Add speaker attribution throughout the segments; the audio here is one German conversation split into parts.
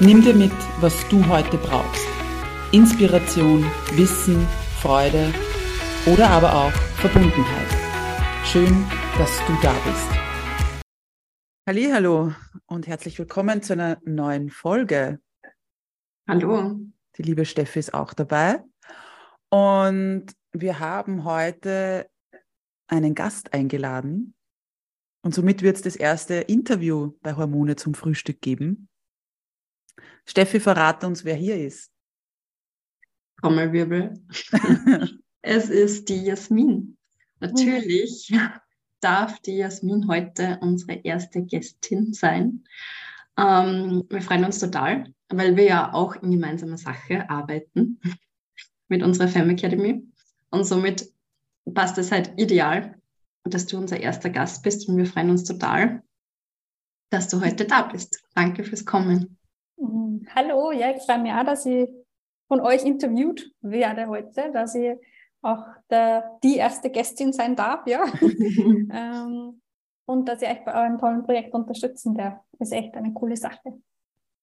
Speaker 1: Nimm dir mit, was du heute brauchst. Inspiration, Wissen, Freude oder aber auch Verbundenheit. Schön, dass du da bist. Hallo und herzlich willkommen zu einer neuen Folge.
Speaker 2: Hallo.
Speaker 1: Die liebe Steffi ist auch dabei. Und wir haben heute einen Gast eingeladen. Und somit wird es das erste Interview bei Hormone zum Frühstück geben. Steffi, verrate uns, wer hier ist.
Speaker 2: Trommelwirbel. es ist die Jasmin. Natürlich darf die Jasmin heute unsere erste Gästin sein. Ähm, wir freuen uns total, weil wir ja auch in gemeinsamer Sache arbeiten mit unserer Femme Academy. Und somit passt es halt ideal, dass du unser erster Gast bist. Und wir freuen uns total, dass du heute da bist. Danke fürs Kommen.
Speaker 3: Mhm. Hallo, ja, ich freue mich auch, dass ich von euch interviewt werde heute, dass ich auch der, die erste Gästin sein darf, ja. ähm, und dass ich euch bei eurem tollen Projekt unterstützen darf. Ist echt eine coole Sache.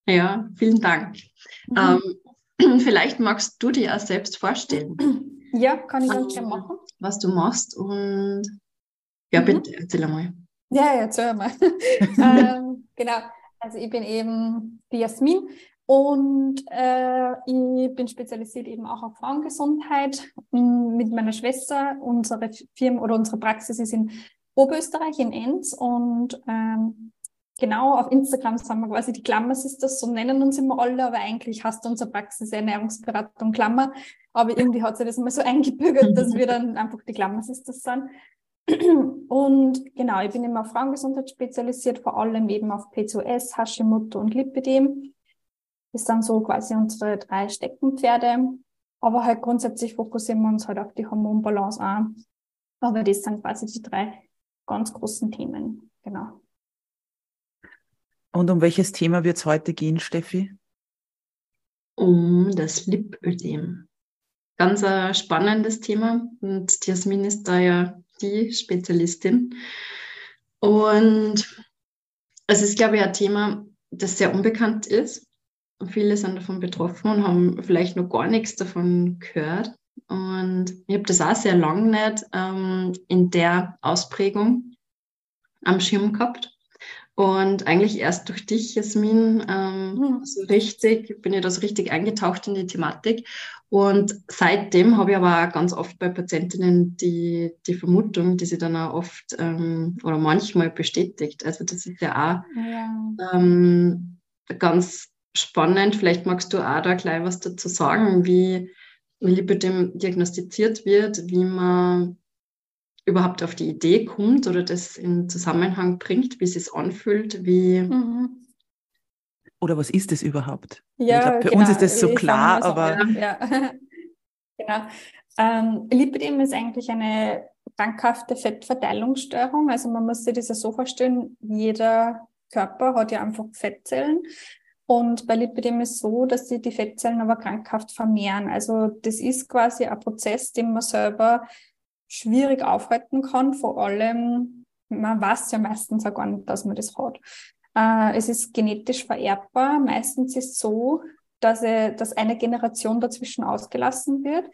Speaker 2: Ja, vielen Dank. Mhm. Ähm, vielleicht magst du dir ja selbst vorstellen.
Speaker 3: Ja, kann ich ganz gerne machen.
Speaker 2: Was du machst und ja, mhm. bitte, erzähl einmal.
Speaker 3: Ja, erzähl mal. ähm, genau. Also ich bin eben die Jasmin und äh, ich bin spezialisiert eben auch auf Frauengesundheit mit meiner Schwester. Unsere Firma oder unsere Praxis ist in Oberösterreich, in Enns und ähm, genau auf Instagram sind wir quasi die Klammer Sisters, so nennen uns immer alle, aber eigentlich hast du unsere Praxis Ernährungsberatung Klammer. Aber irgendwie hat sich das mal so eingebürgert, dass wir dann einfach die Klammer Sisters sind. Und genau, ich bin immer auf Frauengesundheit spezialisiert, vor allem eben auf PCOS, Hashimoto und Lipidem. Das sind so quasi unsere drei Steckenpferde. Aber halt grundsätzlich fokussieren wir uns halt auf die Hormonbalance an. Aber das sind quasi die drei ganz großen Themen. Genau.
Speaker 1: Und um welches Thema wird es heute gehen, Steffi?
Speaker 2: Um das Lipödem. Ganz ein spannendes Thema. Und Jasmin ist da ja die Spezialistin. Und es ist, glaube ich, ein Thema, das sehr unbekannt ist. Viele sind davon betroffen und haben vielleicht noch gar nichts davon gehört. Und ich habe das auch sehr lange nicht ähm, in der Ausprägung am Schirm gehabt. Und eigentlich erst durch dich, Jasmin, ähm, mhm. so richtig, bin ich da so richtig eingetaucht in die Thematik. Und seitdem habe ich aber auch ganz oft bei Patientinnen die, die Vermutung, die sie dann auch oft ähm, oder manchmal bestätigt. Also das ist ja auch ja. Ähm, ganz spannend. Vielleicht magst du auch da gleich was dazu sagen, wie, wie Lipidem diagnostiziert wird, wie man überhaupt auf die Idee kommt oder das in Zusammenhang bringt, wie es sich anfühlt, wie. Mhm.
Speaker 1: Oder was ist es überhaupt? Ja, ich glaub, für genau. uns ist das so klar, aber. Ja.
Speaker 3: genau. Ähm, Lipidem ist eigentlich eine krankhafte Fettverteilungsstörung. Also man muss sich das ja so vorstellen, jeder Körper hat ja einfach Fettzellen. Und bei Lipidem ist so, dass sich die Fettzellen aber krankhaft vermehren. Also das ist quasi ein Prozess, den man selber schwierig aufhalten kann. Vor allem, man weiß ja meistens auch gar nicht, dass man das hat. Äh, es ist genetisch vererbbar. Meistens ist es so, dass, er, dass eine Generation dazwischen ausgelassen wird.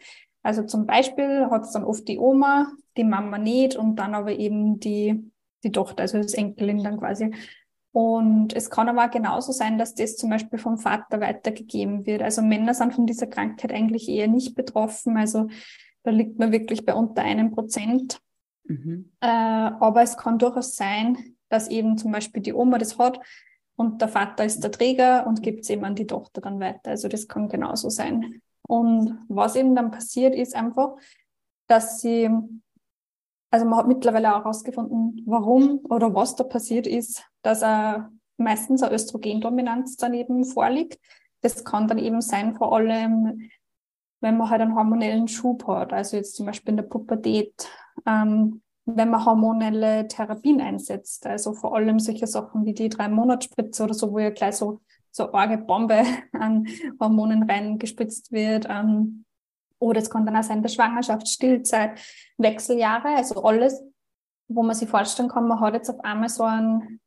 Speaker 3: Also zum Beispiel hat es dann oft die Oma, die Mama nicht und dann aber eben die, die Tochter, also das Enkelin dann quasi. Und es kann aber auch genauso sein, dass das zum Beispiel vom Vater weitergegeben wird. Also Männer sind von dieser Krankheit eigentlich eher nicht betroffen. Also da liegt man wirklich bei unter einem Prozent. Mhm. Äh, aber es kann durchaus sein, dass eben zum Beispiel die Oma das hat und der Vater ist der Träger und gibt es eben an die Tochter dann weiter. Also das kann genauso sein. Und was eben dann passiert, ist einfach, dass sie, also man hat mittlerweile auch herausgefunden, warum oder was da passiert ist, dass ein meistens eine Östrogendominanz daneben vorliegt. Das kann dann eben sein, vor allem, wenn man halt einen hormonellen Schub hat, also jetzt zum Beispiel in der Pubertät, ähm, wenn man hormonelle Therapien einsetzt, also vor allem solche Sachen wie die drei Monatsspritze oder so, wo ja gleich so so arge Bombe an Hormonen reingespritzt wird. Ähm, oder es kann dann auch sein, der Schwangerschaft, Stillzeit, Wechseljahre, also alles, wo man sich vorstellen kann, man hat jetzt auf einmal so einen,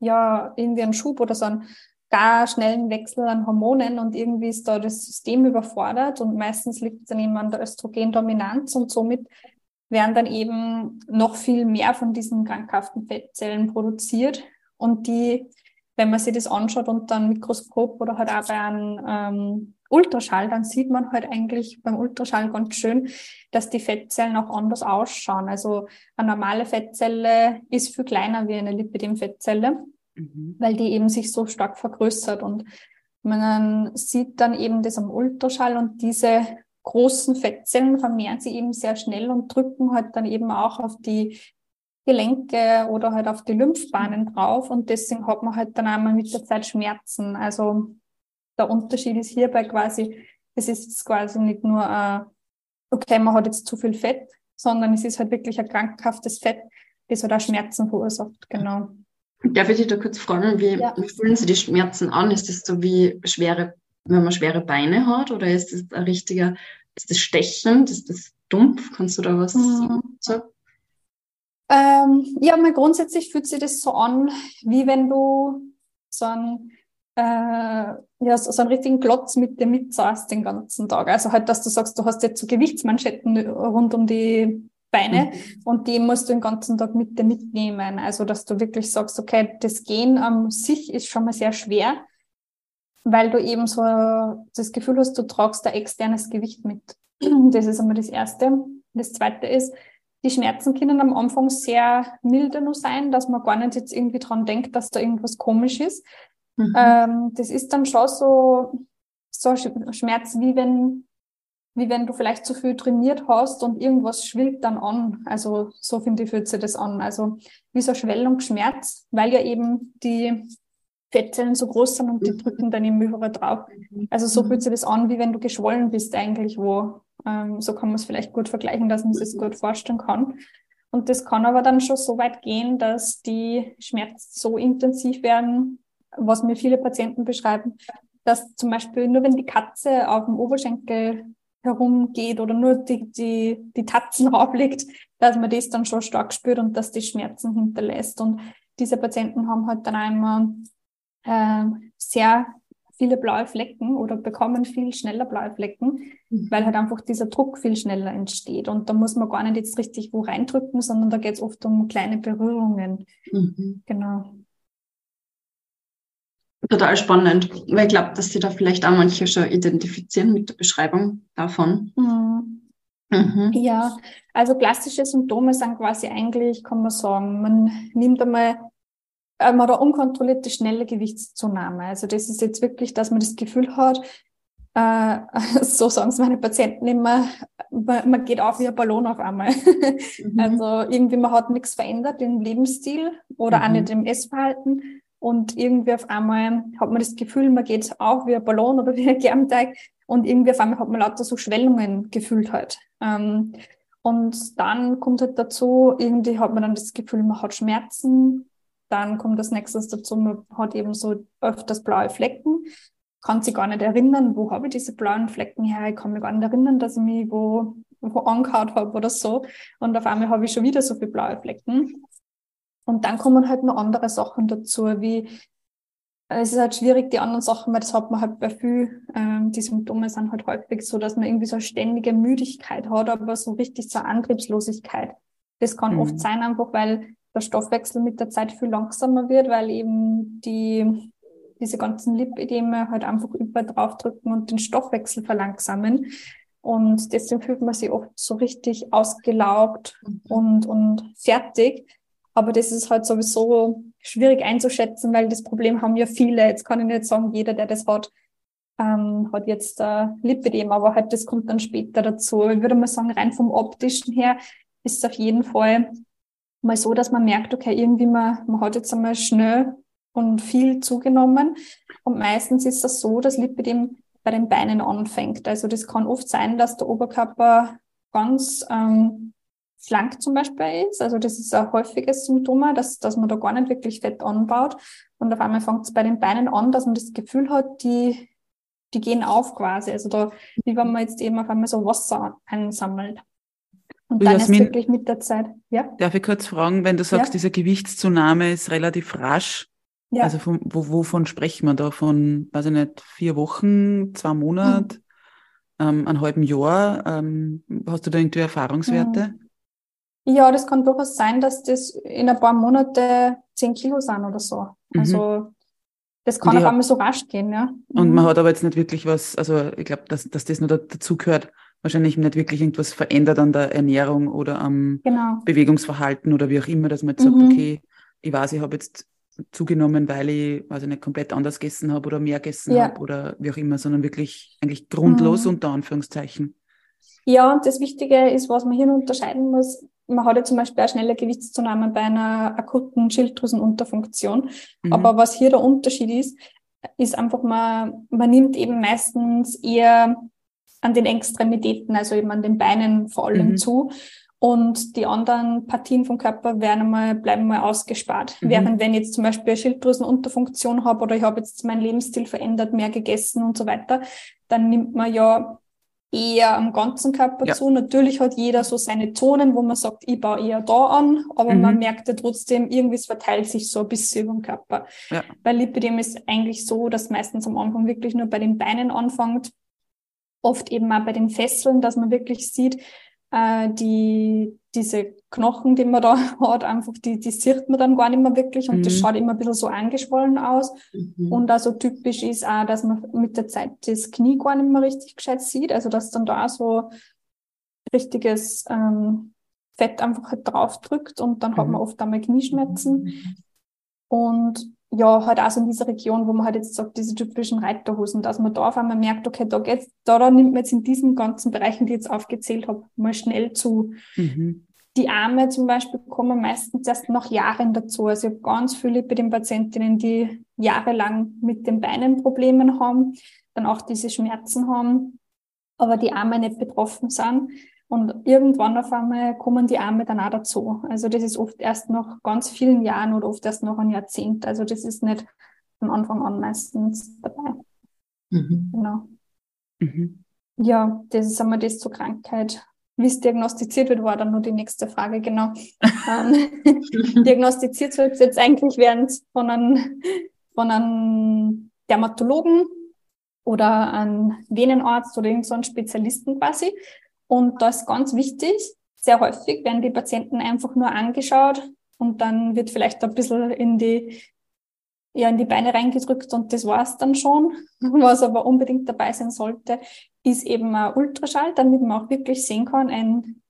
Speaker 3: ja, irgendwie einen Schub oder so einen gar schnellen Wechsel an Hormonen und irgendwie ist da das System überfordert und meistens liegt es dann eben an der Östrogendominanz und somit werden dann eben noch viel mehr von diesen krankhaften Fettzellen produziert und die wenn man sich das anschaut unter einem Mikroskop oder halt auch bei einem ähm, Ultraschall, dann sieht man halt eigentlich beim Ultraschall ganz schön, dass die Fettzellen auch anders ausschauen. Also eine normale Fettzelle ist viel kleiner wie eine Lipidem-Fettzelle, mhm. weil die eben sich so stark vergrößert und man sieht dann eben das am Ultraschall und diese großen Fettzellen vermehren sich eben sehr schnell und drücken halt dann eben auch auf die Gelenke oder halt auf die Lymphbahnen drauf und deswegen hat man halt dann einmal mit der Zeit Schmerzen. Also der Unterschied ist hierbei quasi, es ist quasi nicht nur, äh, okay, man hat jetzt zu viel Fett, sondern es ist halt wirklich ein krankhaftes Fett, das halt auch Schmerzen verursacht, genau.
Speaker 2: Darf ich dich da kurz fragen, wie, ja. fühlen sich die Schmerzen an? Ist das so wie schwere, wenn man schwere Beine hat oder ist das ein richtiger, ist das stechend, ist das dumpf? Kannst du da was mhm. sagen?
Speaker 3: Ähm, ja, mal grundsätzlich fühlt sich das so an, wie wenn du so einen, äh, ja, so, so einen richtigen Klotz mit dir mitsaßt den ganzen Tag. Also halt, dass du sagst, du hast jetzt so Gewichtsmanschetten rund um die Beine mhm. und die musst du den ganzen Tag mit dir mitnehmen. Also, dass du wirklich sagst, okay, das Gehen an sich ist schon mal sehr schwer, weil du eben so das Gefühl hast, du tragst ein externes Gewicht mit. Das ist einmal das Erste. Das Zweite ist, die Schmerzen können am Anfang sehr milde nur sein, dass man gar nicht jetzt irgendwie dran denkt, dass da irgendwas komisch ist. Mhm. Ähm, das ist dann schon so, so Schmerz, wie wenn, wie wenn du vielleicht zu viel trainiert hast und irgendwas schwillt dann an. Also so finde ich, fühlt sich das an. Also wie so Schwellungsschmerz, weil ja eben die Fettzellen so groß sind und die drücken dann im überall drauf. Also so fühlt sich das an, wie wenn du geschwollen bist eigentlich, wo ähm, so kann man es vielleicht gut vergleichen, dass man sich gut vorstellen kann. Und das kann aber dann schon so weit gehen, dass die Schmerzen so intensiv werden, was mir viele Patienten beschreiben, dass zum Beispiel nur wenn die Katze auf dem Oberschenkel herumgeht oder nur die, die, die Tatzen rauflegt, dass man das dann schon stark spürt und dass die Schmerzen hinterlässt. Und diese Patienten haben halt dann einmal äh, sehr viele blaue Flecken oder bekommen viel schneller blaue Flecken, mhm. weil halt einfach dieser Druck viel schneller entsteht. Und da muss man gar nicht jetzt richtig wo reindrücken, sondern da geht es oft um kleine Berührungen. Mhm. Genau.
Speaker 2: Total spannend, weil ich glaube, dass sie da vielleicht auch manche schon identifizieren mit der Beschreibung davon.
Speaker 3: Mhm. Mhm. Ja, also klassische Symptome sind quasi eigentlich, kann man sagen, man nimmt einmal äh, man hat eine unkontrollierte, schnelle Gewichtszunahme. Also das ist jetzt wirklich, dass man das Gefühl hat, äh, so sagen es meine Patienten immer, man, man, geht auf wie ein Ballon auf einmal. Mhm. Also irgendwie, man hat nichts verändert im Lebensstil oder mhm. auch nicht im Essverhalten. Und irgendwie auf einmal hat man das Gefühl, man geht auf wie ein Ballon oder wie ein Germteig. Und irgendwie auf einmal hat man lauter so Schwellungen gefühlt halt. Ähm, und dann kommt halt dazu, irgendwie hat man dann das Gefühl, man hat Schmerzen, dann kommt das nächstes dazu, man hat eben so öfters blaue Flecken, kann sich gar nicht erinnern, wo habe ich diese blauen Flecken her. Ich kann mich gar nicht erinnern, dass ich mich wo, wo angehaut habe oder so. Und auf einmal habe ich schon wieder so viele blaue Flecken. Und dann kommen halt noch andere Sachen dazu, wie es ist halt schwierig, die anderen Sachen, weil das hat man halt bei viel, ähm, die Symptome sind halt häufig so, dass man irgendwie so eine ständige Müdigkeit hat, aber so richtig so Antriebslosigkeit. Das kann mhm. oft sein, einfach weil der Stoffwechsel mit der Zeit viel langsamer wird, weil eben die, diese ganzen Lipideme halt einfach überall draufdrücken und den Stoffwechsel verlangsamen. Und deswegen fühlt man sich oft so richtig ausgelaugt mhm. und, und fertig. Aber das ist halt sowieso schwierig einzuschätzen, weil das Problem haben ja viele. Jetzt kann ich nicht sagen, jeder, der das hat, ähm, hat jetzt äh, Lipidem, aber halt das kommt dann später dazu. Ich würde mal sagen, rein vom optischen her ist es auf jeden Fall mal so, dass man merkt, okay, irgendwie man, man hat jetzt einmal schnell und viel zugenommen. Und meistens ist das so, dass Lipidem bei den Beinen anfängt. Also das kann oft sein, dass der Oberkörper ganz ähm, schlank zum Beispiel ist. Also das ist ein häufiges Symptom, dass, dass man da gar nicht wirklich Fett anbaut. Und auf einmal fängt es bei den Beinen an, dass man das Gefühl hat, die, die gehen auf quasi. Also da, wie wenn man jetzt eben auf einmal so Wasser einsammelt. Und dann Jasmin, ist wirklich mit der Zeit. Ja?
Speaker 1: Darf ich kurz fragen, wenn du sagst, ja? diese Gewichtszunahme ist relativ rasch, ja. also von, wo, wovon sprechen wir da? Von, weiß ich nicht, vier Wochen, zwei Monate, hm. ähm, einem halben Jahr? Ähm, hast du da irgendwie Erfahrungswerte? Hm.
Speaker 3: Ja, das kann durchaus sein, dass das in ein paar Monate zehn Kilo sind oder so. Mhm. Also das kann auf einmal so rasch gehen, ja.
Speaker 1: Und man mhm. hat aber jetzt nicht wirklich was, also ich glaube, dass, dass das nur dazu gehört, wahrscheinlich nicht wirklich irgendwas verändert an der Ernährung oder am genau. Bewegungsverhalten oder wie auch immer, dass man jetzt mhm. sagt, okay, ich weiß, ich habe jetzt zugenommen, weil ich, weiß ich nicht, komplett anders gegessen habe oder mehr gegessen ja. habe oder wie auch immer, sondern wirklich eigentlich grundlos mhm. unter Anführungszeichen.
Speaker 3: Ja, und das Wichtige ist, was man hier unterscheiden muss, man hat ja zum Beispiel eine schnelle Gewichtszunahme bei einer akuten Schilddrüsenunterfunktion. Mhm. Aber was hier der Unterschied ist, ist einfach, man, man nimmt eben meistens eher an den Extremitäten, also eben an den Beinen vor allem mhm. zu. Und die anderen Partien vom Körper werden mal, bleiben mal ausgespart. Mhm. Während wenn ich jetzt zum Beispiel eine Schilddrüsenunterfunktion habe oder ich habe jetzt meinen Lebensstil verändert, mehr gegessen und so weiter, dann nimmt man ja eher am ganzen Körper ja. zu. Natürlich hat jeder so seine Zonen, wo man sagt, ich baue eher da an, aber mhm. man merkt ja trotzdem, irgendwie es verteilt sich so ein bisschen über den Körper. Ja. Bei Lipidem ist eigentlich so, dass meistens am Anfang wirklich nur bei den Beinen anfängt, oft eben auch bei den Fesseln, dass man wirklich sieht, äh, die, diese Knochen, die man da hat, einfach, die, die sieht man dann gar nicht mehr wirklich und mhm. das schaut immer ein bisschen so angeschwollen aus. Mhm. Und also typisch ist auch, dass man mit der Zeit das Knie gar nicht mehr richtig gescheit sieht, also dass dann da so richtiges ähm, Fett einfach halt drauf drückt und dann mhm. hat man oft einmal Knieschmerzen. Mhm. Und ja, halt auch so in dieser Region, wo man halt jetzt sagt, diese typischen Reiterhosen, dass man da auf einmal merkt, okay, da geht's, da, da nimmt man jetzt in diesen ganzen Bereichen, die ich jetzt aufgezählt habe, mal schnell zu. Mhm. Die Arme zum Beispiel kommen meistens erst nach Jahren dazu. Also ich habe ganz viele bei den Patientinnen, die jahrelang mit den Beinen Probleme haben, dann auch diese Schmerzen haben, aber die Arme nicht betroffen sind. Und irgendwann auf einmal kommen die Arme dann auch dazu. Also das ist oft erst nach ganz vielen Jahren oder oft erst nach einem Jahrzehnt. Also das ist nicht von Anfang an meistens dabei. Mhm. Genau. Mhm. Ja, das ist einmal das zur Krankheit. Wie es diagnostiziert wird, war dann nur die nächste Frage, genau. Ähm, diagnostiziert wird es jetzt eigentlich während von einem, von einem Dermatologen oder einem Venenarzt oder irgendeinem so Spezialisten quasi. Und da ist ganz wichtig, sehr häufig werden die Patienten einfach nur angeschaut und dann wird vielleicht ein bisschen in die, ja, in die Beine reingedrückt und das war's dann schon. Was aber unbedingt dabei sein sollte, ist eben ein Ultraschall, damit man auch wirklich sehen kann, ein,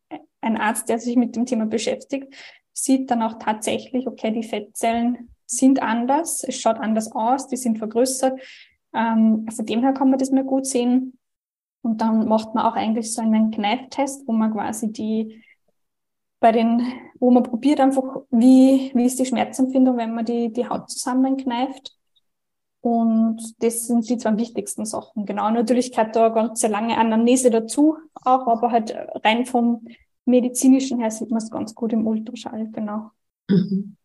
Speaker 3: ein Arzt, der sich mit dem Thema beschäftigt, sieht dann auch tatsächlich, okay, die Fettzellen sind anders, es schaut anders aus, die sind vergrößert. Ähm, von dem her kann man das mal gut sehen. Und dann macht man auch eigentlich so einen Kneiftest, wo man quasi die bei den, wo man probiert einfach, wie, wie ist die Schmerzempfindung, wenn man die, die Haut zusammenkneift. Und das sind die zwei wichtigsten Sachen. Genau, natürlich gehört da ganz sehr lange Anamnese dazu, auch, aber halt rein vom medizinischen her sieht man es ganz gut im Ultraschall, genau. Mhm.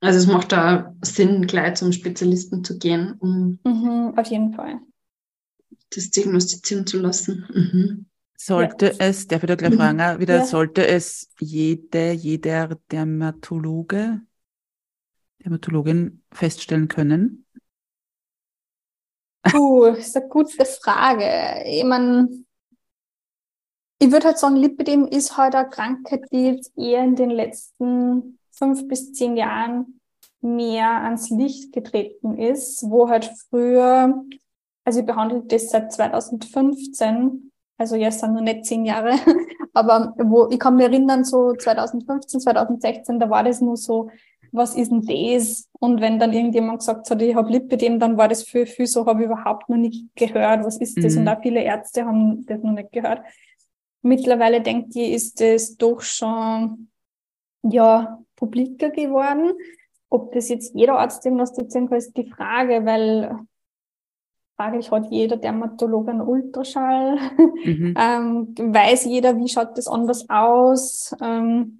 Speaker 2: Also es macht da Sinn, gleich zum Spezialisten zu gehen.
Speaker 3: Um mhm, auf jeden Fall
Speaker 2: das diagnostizieren zu lassen. Mhm.
Speaker 1: Sollte ja. es, darf ich da gleich mhm. fragen, wieder, ja. sollte es jede, jeder Dermatologe, Dermatologin feststellen können?
Speaker 3: Puh, das ist eine gute Frage. Ich meine, ich würde halt sagen, Lipidem ist halt eine Krankheit, die jetzt eher in den letzten fünf bis zehn Jahren mehr ans Licht getreten ist, wo halt früher also ich behandle das seit 2015, also jetzt sind noch nicht zehn Jahre, aber wo ich kann mich erinnern, so 2015, 2016, da war das nur so, was ist denn das? Und wenn dann irgendjemand gesagt hat, ich habe Lipidem, dann war das für viel so, habe ich überhaupt noch nicht gehört, was ist das? Mhm. Und auch viele Ärzte haben das noch nicht gehört. Mittlerweile denke ich, ist das doch schon ja publiker geworden. ob das jetzt jeder Arzt diagnostizieren kann, ist die Frage, weil fraglich hat jeder Dermatologe einen Ultraschall. Mhm. ähm, weiß jeder, wie schaut das anders aus? Ähm,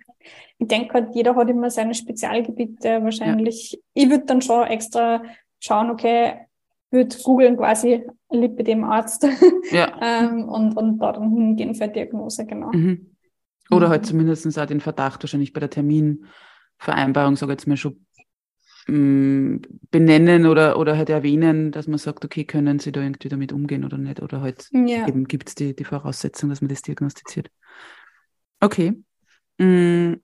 Speaker 3: ich denke halt, jeder hat immer seine Spezialgebiete. Wahrscheinlich, ja. ich würde dann schon extra schauen, okay, würde googeln quasi Lipidem-Arzt ja. ähm, und, und da dann hingehen für Diagnose, genau.
Speaker 1: Mhm. Oder mhm. halt zumindest auch den Verdacht wahrscheinlich bei der Terminvereinbarung, sage ich jetzt mal schon, benennen oder, oder halt erwähnen, dass man sagt, okay, können Sie da irgendwie damit umgehen oder nicht? Oder halt ja. eben gibt es die, die Voraussetzung, dass man das diagnostiziert. Okay. Mhm.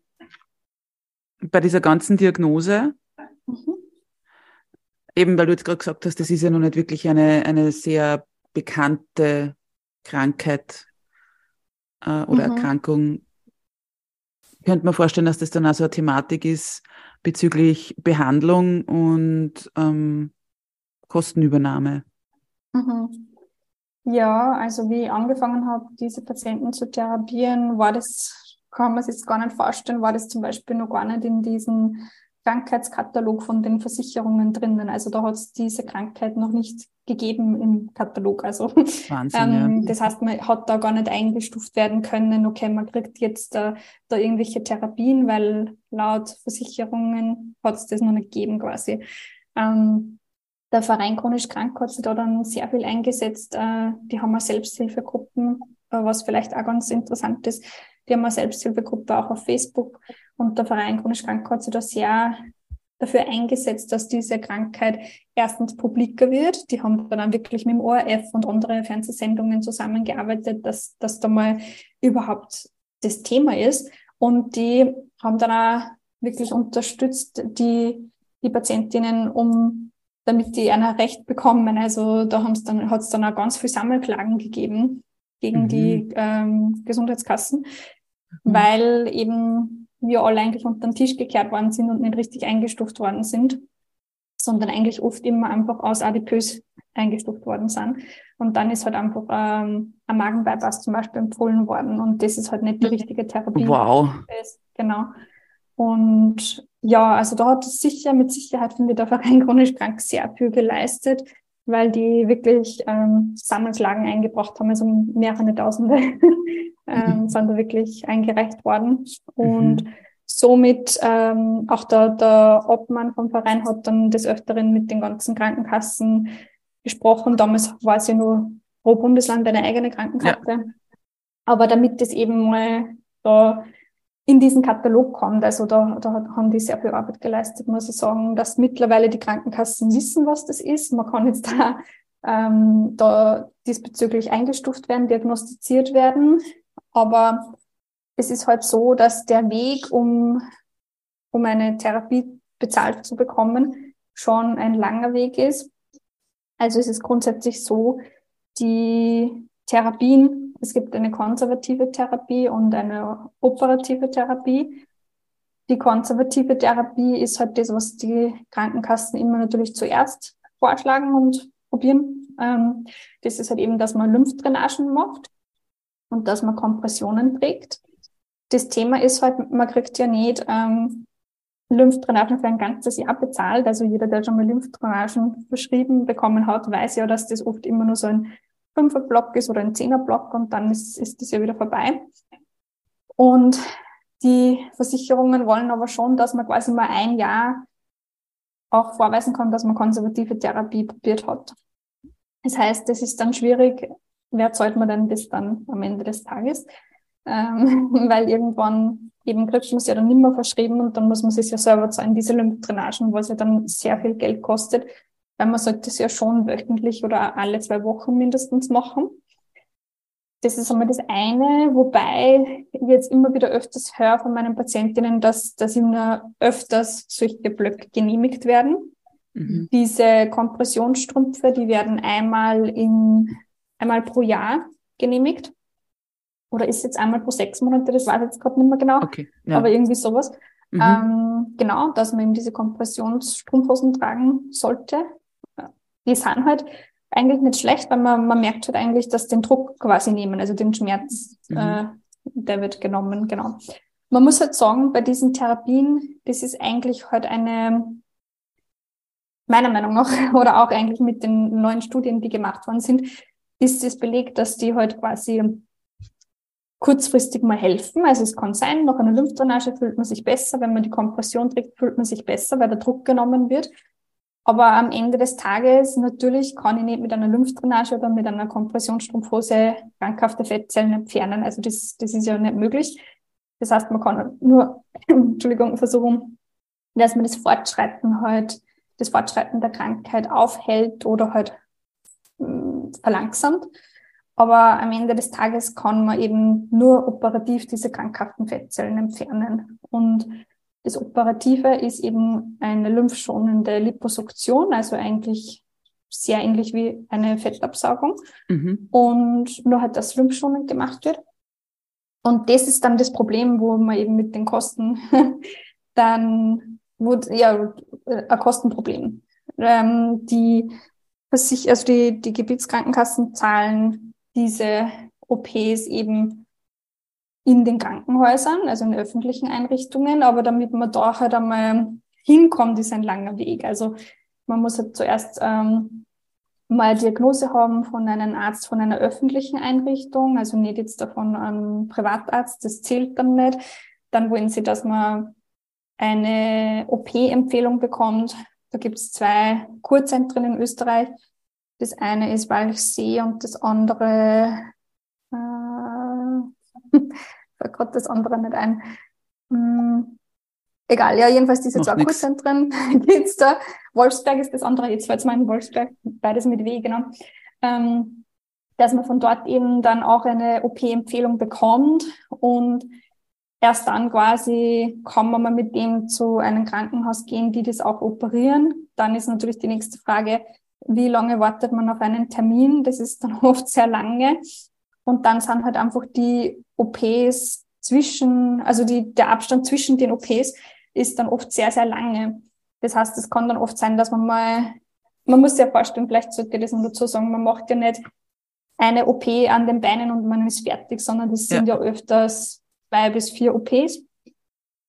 Speaker 1: Bei dieser ganzen Diagnose, mhm. eben weil du jetzt gerade gesagt hast, das ist ja noch nicht wirklich eine, eine sehr bekannte Krankheit äh, oder mhm. Erkrankung, könnte man vorstellen, dass das dann auch so eine Thematik ist bezüglich Behandlung und ähm, Kostenübernahme.
Speaker 3: Mhm. Ja, also wie ich angefangen habe, diese Patienten zu therapieren, war das, kann man sich gar nicht vorstellen, war das zum Beispiel noch gar nicht in diesen Krankheitskatalog von den Versicherungen drinnen. Also da hat es diese Krankheit noch nicht gegeben im Katalog. Also Wahnsinn, ähm, ja. das heißt, man hat da gar nicht eingestuft werden können, okay, man kriegt jetzt äh, da irgendwelche Therapien, weil laut Versicherungen hat es das noch nicht gegeben quasi. Ähm, der Verein Chronisch Krank hat sich da dann sehr viel eingesetzt. Äh, die haben auch Selbsthilfegruppen, äh, was vielleicht auch ganz interessant ist. Die haben eine Selbsthilfegruppe auch auf Facebook und der Verein Chronisch Krank hat sich da sehr dafür eingesetzt, dass diese Krankheit erstens publiker wird. Die haben dann wirklich mit dem ORF und anderen Fernsehsendungen zusammengearbeitet, dass das da mal überhaupt das Thema ist. Und die haben dann auch wirklich unterstützt, die, die Patientinnen, um damit die ein Recht bekommen. Also da hat es dann auch ganz viel Sammelklagen gegeben gegen mhm. die ähm, Gesundheitskassen, mhm. weil eben wir alle eigentlich unter den Tisch gekehrt worden sind und nicht richtig eingestuft worden sind, sondern eigentlich oft immer einfach aus adipös eingestuft worden sind. Und dann ist halt einfach ähm, ein Magenbypass zum Beispiel empfohlen worden und das ist halt nicht die mhm. richtige Therapie.
Speaker 1: Wow.
Speaker 3: Genau. Und ja, also da hat es sicher, mit Sicherheit finde ich der Verein chronisch krank sehr viel geleistet, weil die wirklich ähm, Sammelklagen eingebracht haben, also mehrere Tausende ähm, mhm. sind da wirklich eingereicht worden. Und mhm. somit ähm, auch der, der Obmann vom Verein hat dann des Öfteren mit den ganzen Krankenkassen gesprochen. Damals war es ja nur pro Bundesland eine eigene Krankenkasse. Ja. Aber damit das eben mal da in diesen Katalog kommt. Also da, da haben die sehr viel Arbeit geleistet, muss ich sagen, dass mittlerweile die Krankenkassen wissen, was das ist. Man kann jetzt da, ähm, da diesbezüglich eingestuft werden, diagnostiziert werden. Aber es ist halt so, dass der Weg, um, um eine Therapie bezahlt zu bekommen, schon ein langer Weg ist. Also es ist grundsätzlich so, die Therapien es gibt eine konservative Therapie und eine operative Therapie. Die konservative Therapie ist halt das, was die Krankenkassen immer natürlich zuerst vorschlagen und probieren. Ähm, das ist halt eben, dass man Lymphdrainagen macht und dass man Kompressionen trägt. Das Thema ist halt, man kriegt ja nicht ähm, Lymphdrainagen für ein ganzes Jahr bezahlt. Also jeder, der schon mal Lymphdrainagen verschrieben bekommen hat, weiß ja, dass das oft immer nur so ein Fünfer-Block ist oder ein Zehner-Block und dann ist, ist das ja wieder vorbei. Und die Versicherungen wollen aber schon, dass man quasi mal ein Jahr auch vorweisen kann, dass man konservative Therapie probiert hat. Das heißt, es ist dann schwierig, wer zahlt man denn das dann am Ende des Tages? Ähm, weil irgendwann eben kriegt man es ja dann nicht mehr verschrieben und dann muss man sich ja selber zahlen, diese Lymphdrainagen, was ja dann sehr viel Geld kostet weil man sollte es ja schon wöchentlich oder alle zwei Wochen mindestens machen. Das ist einmal das eine, wobei ich jetzt immer wieder öfters höre von meinen Patientinnen, dass, dass ihnen öfters solche Blöcke genehmigt werden. Mhm. Diese Kompressionsstrümpfe, die werden einmal in, einmal pro Jahr genehmigt. Oder ist jetzt einmal pro sechs Monate, das weiß ich jetzt gerade nicht mehr genau. Okay, ja. Aber irgendwie sowas. Mhm. Ähm, genau, dass man eben diese Kompressionsstrumpfhosen tragen sollte die sind halt eigentlich nicht schlecht, weil man, man merkt halt eigentlich, dass den Druck quasi nehmen, also den Schmerz, mhm. äh, der wird genommen, genau. man muss halt sagen, bei diesen Therapien, das ist eigentlich halt eine, meiner Meinung nach, oder auch eigentlich mit den neuen Studien, die gemacht worden sind, ist es belegt, dass die halt quasi kurzfristig mal helfen. Also es kann sein, nach einer Lymphdrainage fühlt man sich besser, wenn man die Kompression trägt, fühlt man sich besser, weil der Druck genommen wird. Aber am Ende des Tages natürlich kann ich nicht mit einer Lymphdrainage oder mit einer Kompressionsstrumpfhose krankhafte Fettzellen entfernen. Also das, das ist ja nicht möglich. Das heißt, man kann nur, Entschuldigung, versuchen, dass man das Fortschreiten halt, das Fortschreiten der Krankheit aufhält oder halt mh, hm, verlangsamt. Aber am Ende des Tages kann man eben nur operativ diese krankhaften Fettzellen entfernen. Und das Operative ist eben eine lymphschonende Liposuktion, also eigentlich sehr ähnlich wie eine Fettabsaugung. Mhm. Und nur halt das lymphschonend gemacht wird. Und das ist dann das Problem, wo man eben mit den Kosten dann, wo, ja, ein Kostenproblem. Ähm, die, also die, die Gebietskrankenkassen zahlen diese OPs eben in den Krankenhäusern, also in öffentlichen Einrichtungen. Aber damit man da halt einmal hinkommt, ist ein langer Weg. Also man muss halt zuerst ähm, mal Diagnose haben von einem Arzt von einer öffentlichen Einrichtung, also nicht jetzt davon einem Privatarzt, das zählt dann nicht. Dann wollen sie, dass man eine OP-Empfehlung bekommt. Da gibt es zwei Kurzentren in Österreich. Das eine ist Walchsee und das andere, fällt gerade das andere nicht ein. Hm, egal, ja, jedenfalls diese Macht zwei geht's da. Wolfsberg ist das andere, jetzt fällt mal in Wolfsberg, beides mit W, genau. Ähm, dass man von dort eben dann auch eine OP-Empfehlung bekommt und erst dann quasi kann man mal mit dem zu einem Krankenhaus gehen, die das auch operieren. Dann ist natürlich die nächste Frage, wie lange wartet man auf einen Termin? Das ist dann oft sehr lange. Und dann sind halt einfach die OPs zwischen, also die, der Abstand zwischen den OPs ist dann oft sehr, sehr lange. Das heißt, es kann dann oft sein, dass man mal, man muss sich ja vorstellen, vielleicht sollte ich das noch dazu sagen, man macht ja nicht eine OP an den Beinen und man ist fertig, sondern das sind ja, ja öfters zwei bis vier OPs.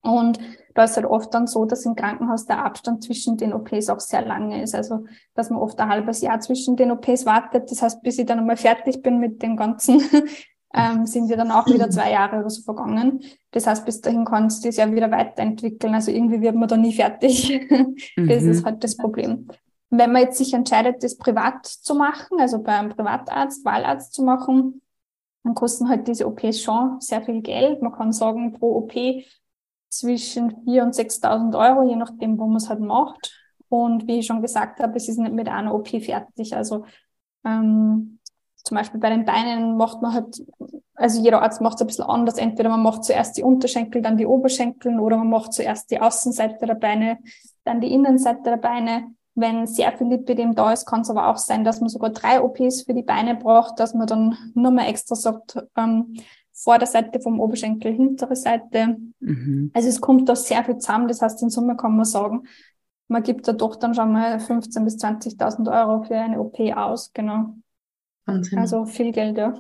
Speaker 3: Und da ist halt oft dann so, dass im Krankenhaus der Abstand zwischen den OPs auch sehr lange ist. Also, dass man oft ein halbes Jahr zwischen den OPs wartet. Das heißt, bis ich dann einmal fertig bin mit dem Ganzen, ähm, sind ja dann auch wieder zwei Jahre oder so vergangen. Das heißt, bis dahin kannst du das ja wieder weiterentwickeln. Also irgendwie wird man da nie fertig. das mhm. ist halt das Problem. Wenn man jetzt sich entscheidet, das privat zu machen, also bei einem Privatarzt, Wahlarzt zu machen, dann kosten halt diese OPs schon sehr viel Geld. Man kann sagen, pro OP zwischen 4.000 und 6.000 Euro, je nachdem, wo man es halt macht. Und wie ich schon gesagt habe, es ist nicht mit einer OP fertig. Also ähm, zum Beispiel bei den Beinen macht man halt, also jeder Arzt macht es ein bisschen anders. Entweder man macht zuerst die Unterschenkel, dann die Oberschenkel oder man macht zuerst die Außenseite der Beine, dann die Innenseite der Beine. Wenn sehr viel Lipidem da ist, kann es aber auch sein, dass man sogar drei OPs für die Beine braucht, dass man dann nur mal extra sagt, ähm, Vorderseite vom Oberschenkel, hintere Seite. Mhm. Also es kommt da sehr viel zusammen. Das heißt, in Summe kann man sagen, man gibt da doch dann schon mal 15.000 bis 20.000 Euro für eine OP aus, genau. Wahnsinn. Also viel Geld, ja.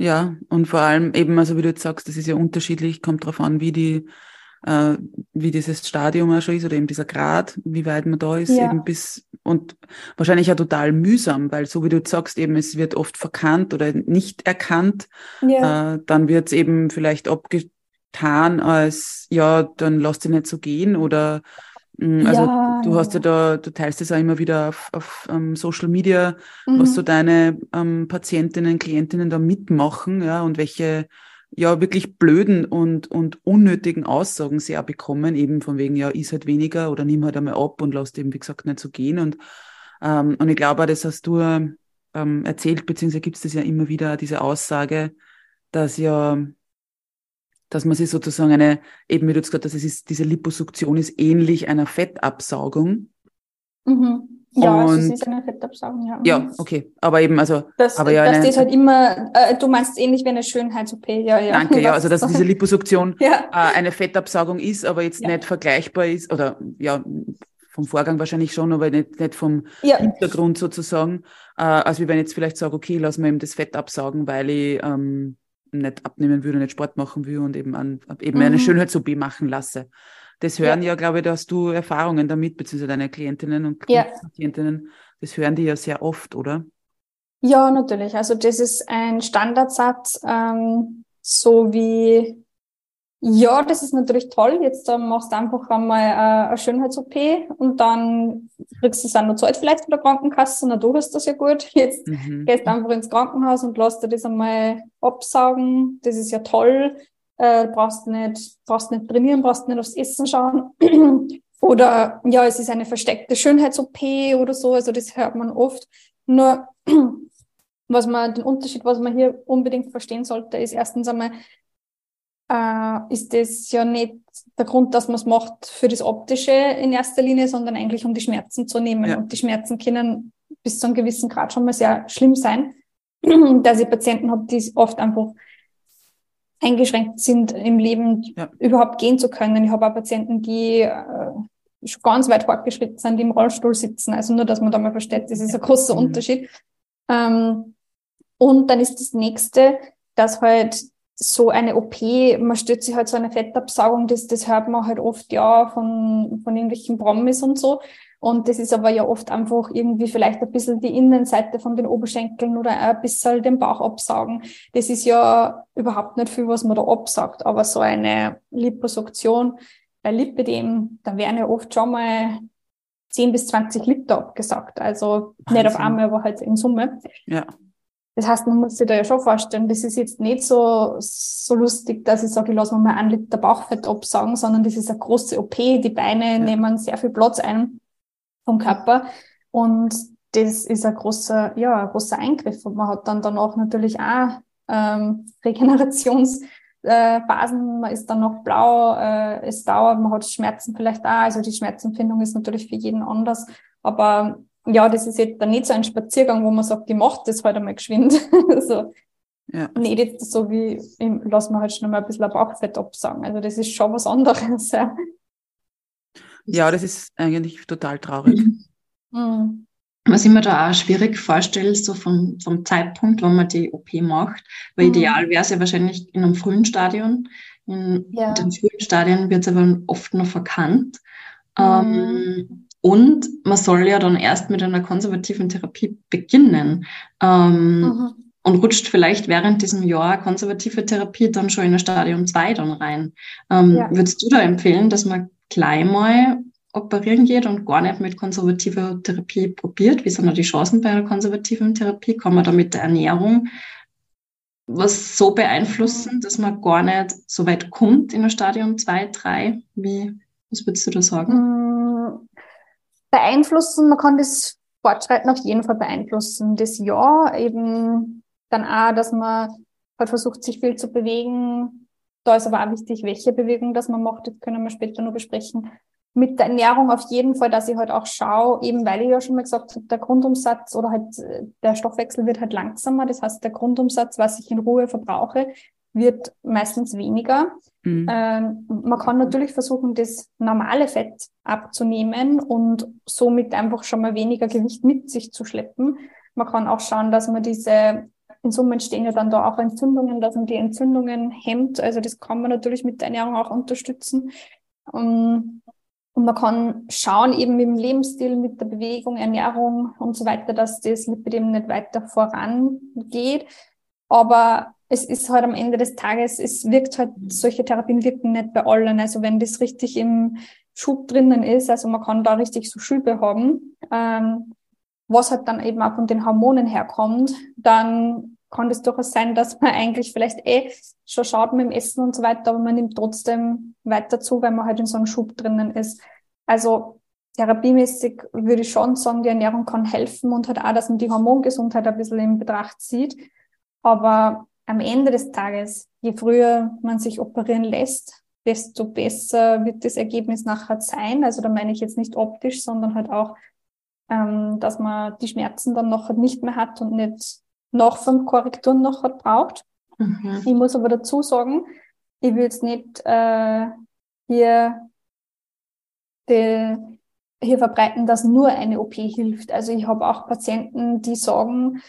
Speaker 1: Ja, und vor allem eben, also wie du jetzt sagst, das ist ja unterschiedlich, kommt darauf an, wie die, äh, wie dieses Stadium auch schon ist oder eben dieser Grad, wie weit man da ist, ja. eben bis und wahrscheinlich ja total mühsam, weil so wie du jetzt sagst, eben es wird oft verkannt oder nicht erkannt, ja. äh, dann wird es eben vielleicht abgetan als ja, dann lass dich nicht so gehen oder also ja, du hast ja da, du teilst es auch immer wieder auf, auf um, ähm, Social Media, mhm. was so deine ähm, Patientinnen, Klientinnen da mitmachen, ja, und welche ja wirklich blöden und, und unnötigen Aussagen sehr bekommen, eben von wegen, ja, ist halt weniger oder nimm halt einmal ab und lass eben, wie gesagt, nicht so gehen. Und, ähm, und ich glaube, das hast du ähm, erzählt, beziehungsweise gibt es das ja immer wieder, diese Aussage, dass ja, dass man sich sozusagen eine, eben wie du jetzt gesagt hast, das ist, diese Liposuktion ist ähnlich einer Fettabsaugung.
Speaker 3: Mhm. Ja, und, es ist eine Fettabsaugung, ja.
Speaker 1: Ja, okay. Aber eben, also.
Speaker 3: Das,
Speaker 1: aber
Speaker 3: ja, das ist halt immer, äh, du meinst ähnlich wie eine Schönheits-OP, ja, ja.
Speaker 1: Danke, ja. Also, dass diese Liposuktion ja. äh, eine Fettabsaugung ist, aber jetzt ja. nicht vergleichbar ist, oder ja, vom Vorgang wahrscheinlich schon, aber nicht, nicht vom ja. Hintergrund sozusagen. Äh, als wie wenn ich jetzt vielleicht sage, okay, lass mal eben das Fett absaugen, weil ich, ähm, nicht abnehmen will, nicht Sport machen will und eben, an, eben mhm. eine Schönheits-OP machen lasse. Das hören ja, ja glaube ich, da hast du Erfahrungen damit, beziehungsweise deine Klientinnen und ja. Klientinnen, das hören die ja sehr oft, oder?
Speaker 3: Ja, natürlich. Also das ist ein Standardsatz, ähm, so wie ja, das ist natürlich toll. Jetzt äh, machst du einfach einmal äh, eine Schönheits-OP und dann kriegst du es auch noch Zeit vielleicht von der Krankenkasse. Na, du hast das ja gut. Jetzt mhm. gehst du einfach ins Krankenhaus und lässt dir das einmal absaugen. Das ist ja toll. Äh, brauchst nicht, brauchst nicht trainieren, brauchst nicht aufs Essen schauen. oder ja, es ist eine versteckte Schönheits-OP oder so. Also das hört man oft. Nur was man, den Unterschied, was man hier unbedingt verstehen sollte, ist erstens einmal, äh, ist das ja nicht der Grund, dass man es macht für das Optische in erster Linie, sondern eigentlich um die Schmerzen zu nehmen. Ja. Und die Schmerzen können bis zu einem gewissen Grad schon mal sehr schlimm sein. dass ich Patienten habe, die oft einfach eingeschränkt sind im Leben, ja. überhaupt gehen zu können. Ich habe auch Patienten, die äh, schon ganz weit fortgeschritten sind, die im Rollstuhl sitzen. Also nur, dass man da mal versteht, das ist ein großer mhm. Unterschied. Ähm, und dann ist das nächste, dass halt so eine OP, man stützt sich halt so eine Fettabsaugung, das, das hört man halt oft ja von, von irgendwelchen Promis und so. Und das ist aber ja oft einfach irgendwie vielleicht ein bisschen die Innenseite von den Oberschenkeln oder ein bisschen den Bauch absaugen. Das ist ja überhaupt nicht viel, was man da absaugt. Aber so eine Liposuktion bei Lipidem, da werden ja oft schon mal 10 bis 20 Liter abgesaugt. Also nicht auf einmal, aber halt in Summe. Ja. Das heißt, man muss sich da ja schon vorstellen, das ist jetzt nicht so, so lustig, dass ich sage, ich lasse mir mal einen Liter Bauchfett absaugen, sondern das ist eine große OP. Die Beine ja. nehmen sehr viel Platz ein vom Körper. Und das ist ein großer, ja, ein großer Eingriff. Und man hat dann danach natürlich auch ähm, Regenerations- äh, man ist dann noch blau, äh, es dauert, man hat Schmerzen vielleicht auch. Also die Schmerzempfindung ist natürlich für jeden anders. Aber ja, das ist jetzt dann nicht so ein Spaziergang, wo man sagt, ich mache das halt einmal geschwind. so. Ja. Nicht jetzt so wie, lass mir halt schon mal ein bisschen Bauchfett absagen. Also das ist schon was anderes. Ja,
Speaker 1: ja das ist eigentlich total traurig.
Speaker 2: Mhm. Was ich mir da auch schwierig vorstelle, so vom, vom Zeitpunkt, wo man die OP macht, weil mhm. ideal wäre es ja wahrscheinlich in einem frühen Stadion. In ja. den frühen Stadien wird es aber oft noch verkannt. Mhm. Ähm, und man soll ja dann erst mit einer konservativen Therapie beginnen. Ähm, mhm. Und rutscht vielleicht während diesem Jahr konservative Therapie dann schon in ein Stadium 2 dann rein. Ähm, ja. Würdest du da empfehlen, dass man gleich mal operieren geht und gar nicht mit konservativer Therapie probiert? Wie sind da die Chancen bei einer konservativen Therapie? Kann man da mit der Ernährung was so beeinflussen, dass man gar nicht so weit kommt in ein Stadium 2, 3? Wie, was würdest du da sagen?
Speaker 3: Mm, beeinflussen, man kann das Fortschreiten auf jeden Fall beeinflussen. Das Ja eben dann auch, dass man halt versucht, sich viel zu bewegen. Da ist aber auch wichtig, welche Bewegung das man macht. Das können wir später noch besprechen. Mit der Ernährung auf jeden Fall, dass ich halt auch schaue, eben weil ich ja schon mal gesagt habe, der Grundumsatz oder halt äh, der Stoffwechsel wird halt langsamer. Das heißt, der Grundumsatz, was ich in Ruhe verbrauche, wird meistens weniger. Mhm. Ähm, man kann natürlich versuchen, das normale Fett abzunehmen und somit einfach schon mal weniger Gewicht mit sich zu schleppen. Man kann auch schauen, dass man diese, in Summe entstehen ja dann da auch Entzündungen, dass man die Entzündungen hemmt. Also das kann man natürlich mit der Ernährung auch unterstützen. Um, und man kann schauen, eben mit dem Lebensstil, mit der Bewegung, Ernährung und so weiter, dass das Lipidem nicht weiter vorangeht. Aber es ist halt am Ende des Tages, es wirkt halt, solche Therapien wirken nicht bei allen. Also wenn das richtig im Schub drinnen ist, also man kann da richtig so Schübe haben, ähm, was halt dann eben auch von den Hormonen herkommt, dann kann das durchaus sein, dass man eigentlich vielleicht eh schon schaut mit dem Essen und so weiter, aber man nimmt trotzdem weiter zu, weil man halt in so einem Schub drinnen ist. Also therapiemäßig würde ich schon sagen, die Ernährung kann helfen und halt auch, dass man die Hormongesundheit ein bisschen in Betracht zieht. Aber am Ende des Tages, je früher man sich operieren lässt, desto besser wird das Ergebnis nachher sein. Also da meine ich jetzt nicht optisch, sondern halt auch, ähm, dass man die Schmerzen dann noch nicht mehr hat und nicht noch fünf Korrekturen noch hat braucht. Mhm. Ich muss aber dazu sagen, ich will jetzt nicht äh, hier die, hier verbreiten, dass nur eine OP hilft. Also ich habe auch Patienten, die sagen,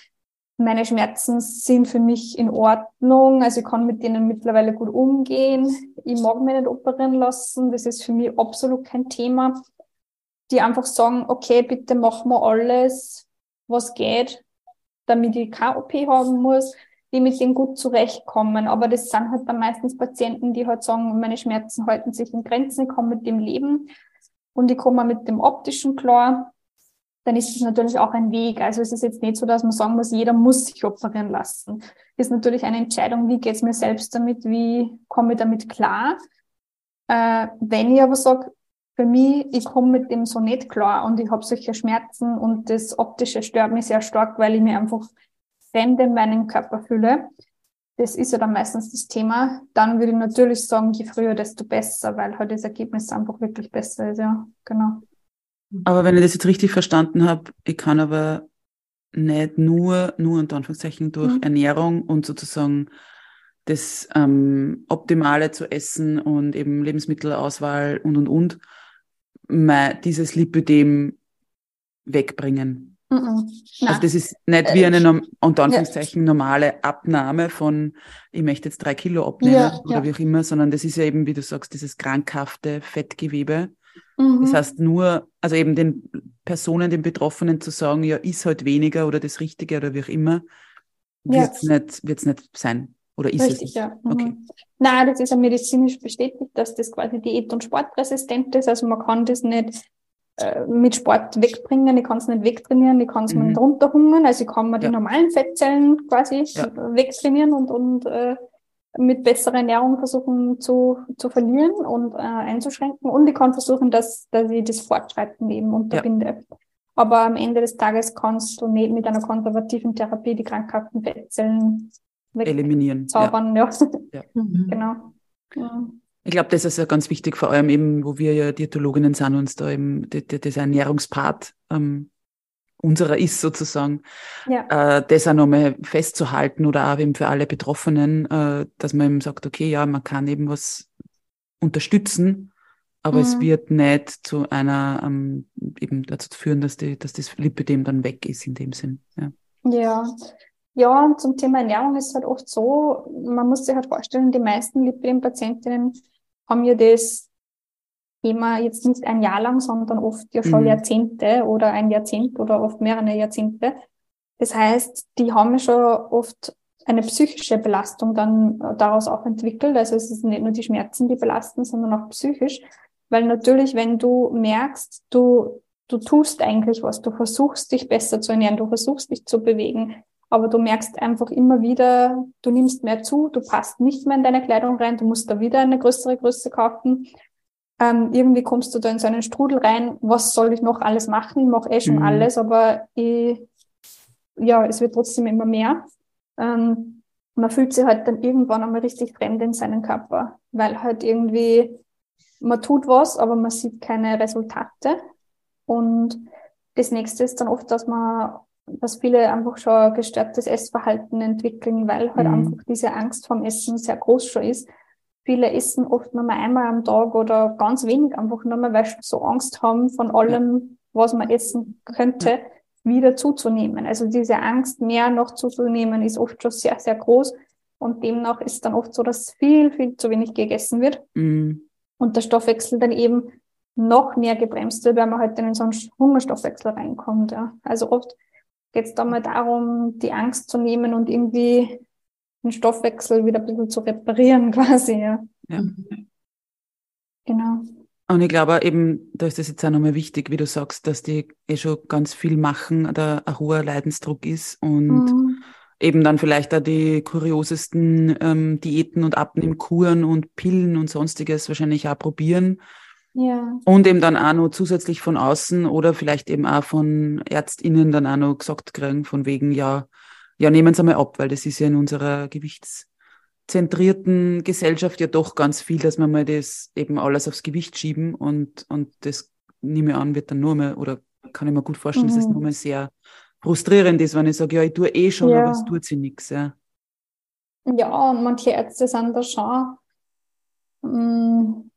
Speaker 3: meine Schmerzen sind für mich in Ordnung. Also ich kann mit denen mittlerweile gut umgehen. Ich mag mich nicht operieren lassen. Das ist für mich absolut kein Thema. Die einfach sagen, okay, bitte machen wir alles, was geht, damit ich keine OP haben muss, die mit denen gut zurechtkommen. Aber das sind halt dann meistens Patienten, die halt sagen, meine Schmerzen halten sich in Grenzen, ich kann mit dem leben und ich komme mit dem optischen klar dann ist es natürlich auch ein Weg. Also es ist jetzt nicht so, dass man sagen muss, jeder muss sich operieren lassen. Es ist natürlich eine Entscheidung, wie geht es mir selbst damit, wie komme ich damit klar. Äh, wenn ich aber sage, für mich, ich komme mit dem so nicht klar und ich habe solche Schmerzen und das Optische stört mich sehr stark, weil ich mir einfach fremd in meinem Körper fühle. Das ist ja dann meistens das Thema. Dann würde ich natürlich sagen, je früher, desto besser, weil halt das Ergebnis einfach wirklich besser ist. Ja, genau.
Speaker 1: Aber wenn ich das jetzt richtig verstanden habe, ich kann aber nicht nur, nur unter Anführungszeichen durch mhm. Ernährung und sozusagen das ähm, Optimale zu essen und eben Lebensmittelauswahl und und und mein, dieses Lipödem wegbringen. Mhm. Also das ist nicht äh, wie eine unter Anführungszeichen normale Abnahme von ich möchte jetzt drei Kilo abnehmen ja, oder ja. wie auch immer, sondern das ist ja eben, wie du sagst, dieses krankhafte Fettgewebe, Mhm. Das heißt nur, also eben den Personen, den Betroffenen zu sagen, ja, ist halt weniger oder das Richtige oder wie auch immer, wird es ja. nicht, wird's nicht sein. Oder ist Richtig, es?
Speaker 3: ja. Mhm. Okay. Nein, das ist ja medizinisch bestätigt, dass das quasi diät- und sportresistent ist. Also man kann das nicht äh, mit Sport wegbringen, ich kann es nicht wegtrainieren, ich kann es mhm. nicht runterhungern. Also ich kann mir ja. die normalen Fettzellen quasi ja. wegtrainieren und, und äh, mit besserer Ernährung versuchen zu, zu verlieren und äh, einzuschränken. Und ich kann versuchen, dass, dass ich das Fortschreiten eben unterbinde. Ja. Aber am Ende des Tages kannst du nicht mit einer konservativen Therapie die krankhaften Fettzellen
Speaker 1: eliminieren.
Speaker 3: Zaubern, ja. ja. Mhm. genau.
Speaker 1: Ja. Ich glaube, das ist ja ganz wichtig, vor allem eben, wo wir ja Diätologinnen sind, uns da eben das Ernährungspart ähm, unserer ist sozusagen, ja. äh, das auch nochmal festzuhalten oder auch eben für alle Betroffenen, äh, dass man eben sagt, okay, ja, man kann eben was unterstützen, aber mhm. es wird nicht zu einer, ähm, eben dazu führen, dass, die, dass das Lipidem dann weg ist in dem Sinn. Ja.
Speaker 3: ja. Ja, und zum Thema Ernährung ist es halt oft so, man muss sich halt vorstellen, die meisten Lipidem-Patientinnen haben ja das Thema jetzt nicht ein Jahr lang, sondern oft ja schon mhm. Jahrzehnte oder ein Jahrzehnt oder oft mehrere Jahrzehnte. Das heißt, die haben ja schon oft eine psychische Belastung dann äh, daraus auch entwickelt. Also es ist nicht nur die Schmerzen, die belasten, sondern auch psychisch. Weil natürlich, wenn du merkst, du, du tust eigentlich was, du versuchst dich besser zu ernähren, du versuchst dich zu bewegen, aber du merkst einfach immer wieder, du nimmst mehr zu, du passt nicht mehr in deine Kleidung rein, du musst da wieder eine größere Größe kaufen ähm, irgendwie kommst du da in so einen Strudel rein, was soll ich noch alles machen? Ich mache eh schon mhm. alles, aber ich, ja, es wird trotzdem immer mehr. Ähm, man fühlt sich halt dann irgendwann einmal richtig fremd in seinen Körper, weil halt irgendwie man tut was, aber man sieht keine Resultate. Und das nächste ist dann oft, dass man, dass viele einfach schon gestörtes Essverhalten entwickeln, weil halt mhm. einfach diese Angst vom Essen sehr groß schon ist Viele essen oft nur mal einmal am Tag oder ganz wenig einfach nur mal, weil sie so Angst haben, von allem, was man essen könnte, wieder zuzunehmen. Also diese Angst, mehr noch zuzunehmen, ist oft schon sehr, sehr groß. Und demnach ist dann oft so, dass viel, viel zu wenig gegessen wird. Mhm. Und der Stoffwechsel dann eben noch mehr gebremst wird, weil man halt dann in so einen Hungerstoffwechsel reinkommt. Ja. Also oft geht es da mal darum, die Angst zu nehmen und irgendwie den Stoffwechsel wieder ein bisschen zu reparieren quasi. Ja. ja. Genau.
Speaker 1: Und ich glaube eben, da ist es jetzt auch nochmal wichtig, wie du sagst, dass die eh schon ganz viel machen, da ein hoher Leidensdruck ist und mhm. eben dann vielleicht auch die kuriosesten ähm, Diäten und Abnehmkuren und Pillen und sonstiges wahrscheinlich auch probieren. Ja. Und eben dann auch noch zusätzlich von außen oder vielleicht eben auch von ÄrztInnen dann auch noch gesagt kriegen, von wegen, ja, ja, nehmen Sie mal ab, weil das ist ja in unserer gewichtszentrierten Gesellschaft ja doch ganz viel, dass wir mal das eben alles aufs Gewicht schieben und, und das nehme ich an, wird dann nur mal, oder kann ich mir gut vorstellen, mhm. dass das mhm. nur mal sehr frustrierend ist, wenn ich sage, ja, ich tue eh schon, ja. aber es tut sich nichts. Ja.
Speaker 3: ja, manche Ärzte sind da schon, mm,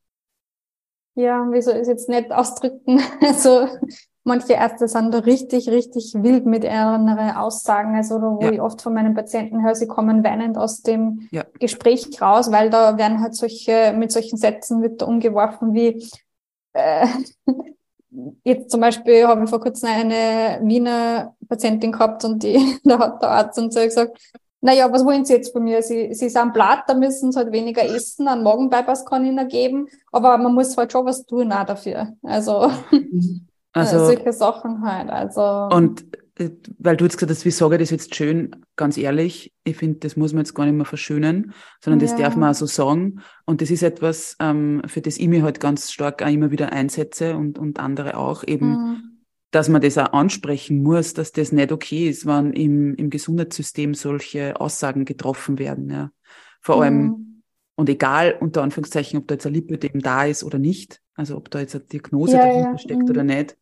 Speaker 3: ja, wie soll ich es jetzt nicht ausdrücken, also manche Ärzte sind da richtig, richtig wild mit ihren Aussagen. Also wo ja. ich oft von meinen Patienten höre, sie kommen weinend aus dem ja. Gespräch raus, weil da werden halt solche, mit solchen Sätzen wird da umgeworfen wie äh, jetzt zum Beispiel habe ich vor kurzem eine Wiener Patientin gehabt und die, da hat der Arzt und so gesagt, naja, was wollen Sie jetzt von mir? Sie, Sie sind platt, da müssen Sie halt weniger essen, einen Magenbypass kann ich Ihnen geben, aber man muss halt schon was tun auch dafür. Also, also solche Sachen halt. Also.
Speaker 1: Und äh, weil du jetzt gesagt hast, wie sage ich das jetzt schön, ganz ehrlich, ich finde, das muss man jetzt gar nicht mehr verschönen, sondern das ja. darf man auch so sagen. Und das ist etwas, ähm, für das ich mich halt ganz stark auch immer wieder einsetze und, und andere auch eben. Mhm dass man das auch ansprechen muss, dass das nicht okay ist, wenn im, im Gesundheitssystem solche Aussagen getroffen werden. Ja. Vor allem, mhm. und egal unter Anführungszeichen, ob da jetzt ein Lipödem da ist oder nicht, also ob da jetzt eine Diagnose ja, dahinter ja. steckt mhm. oder nicht,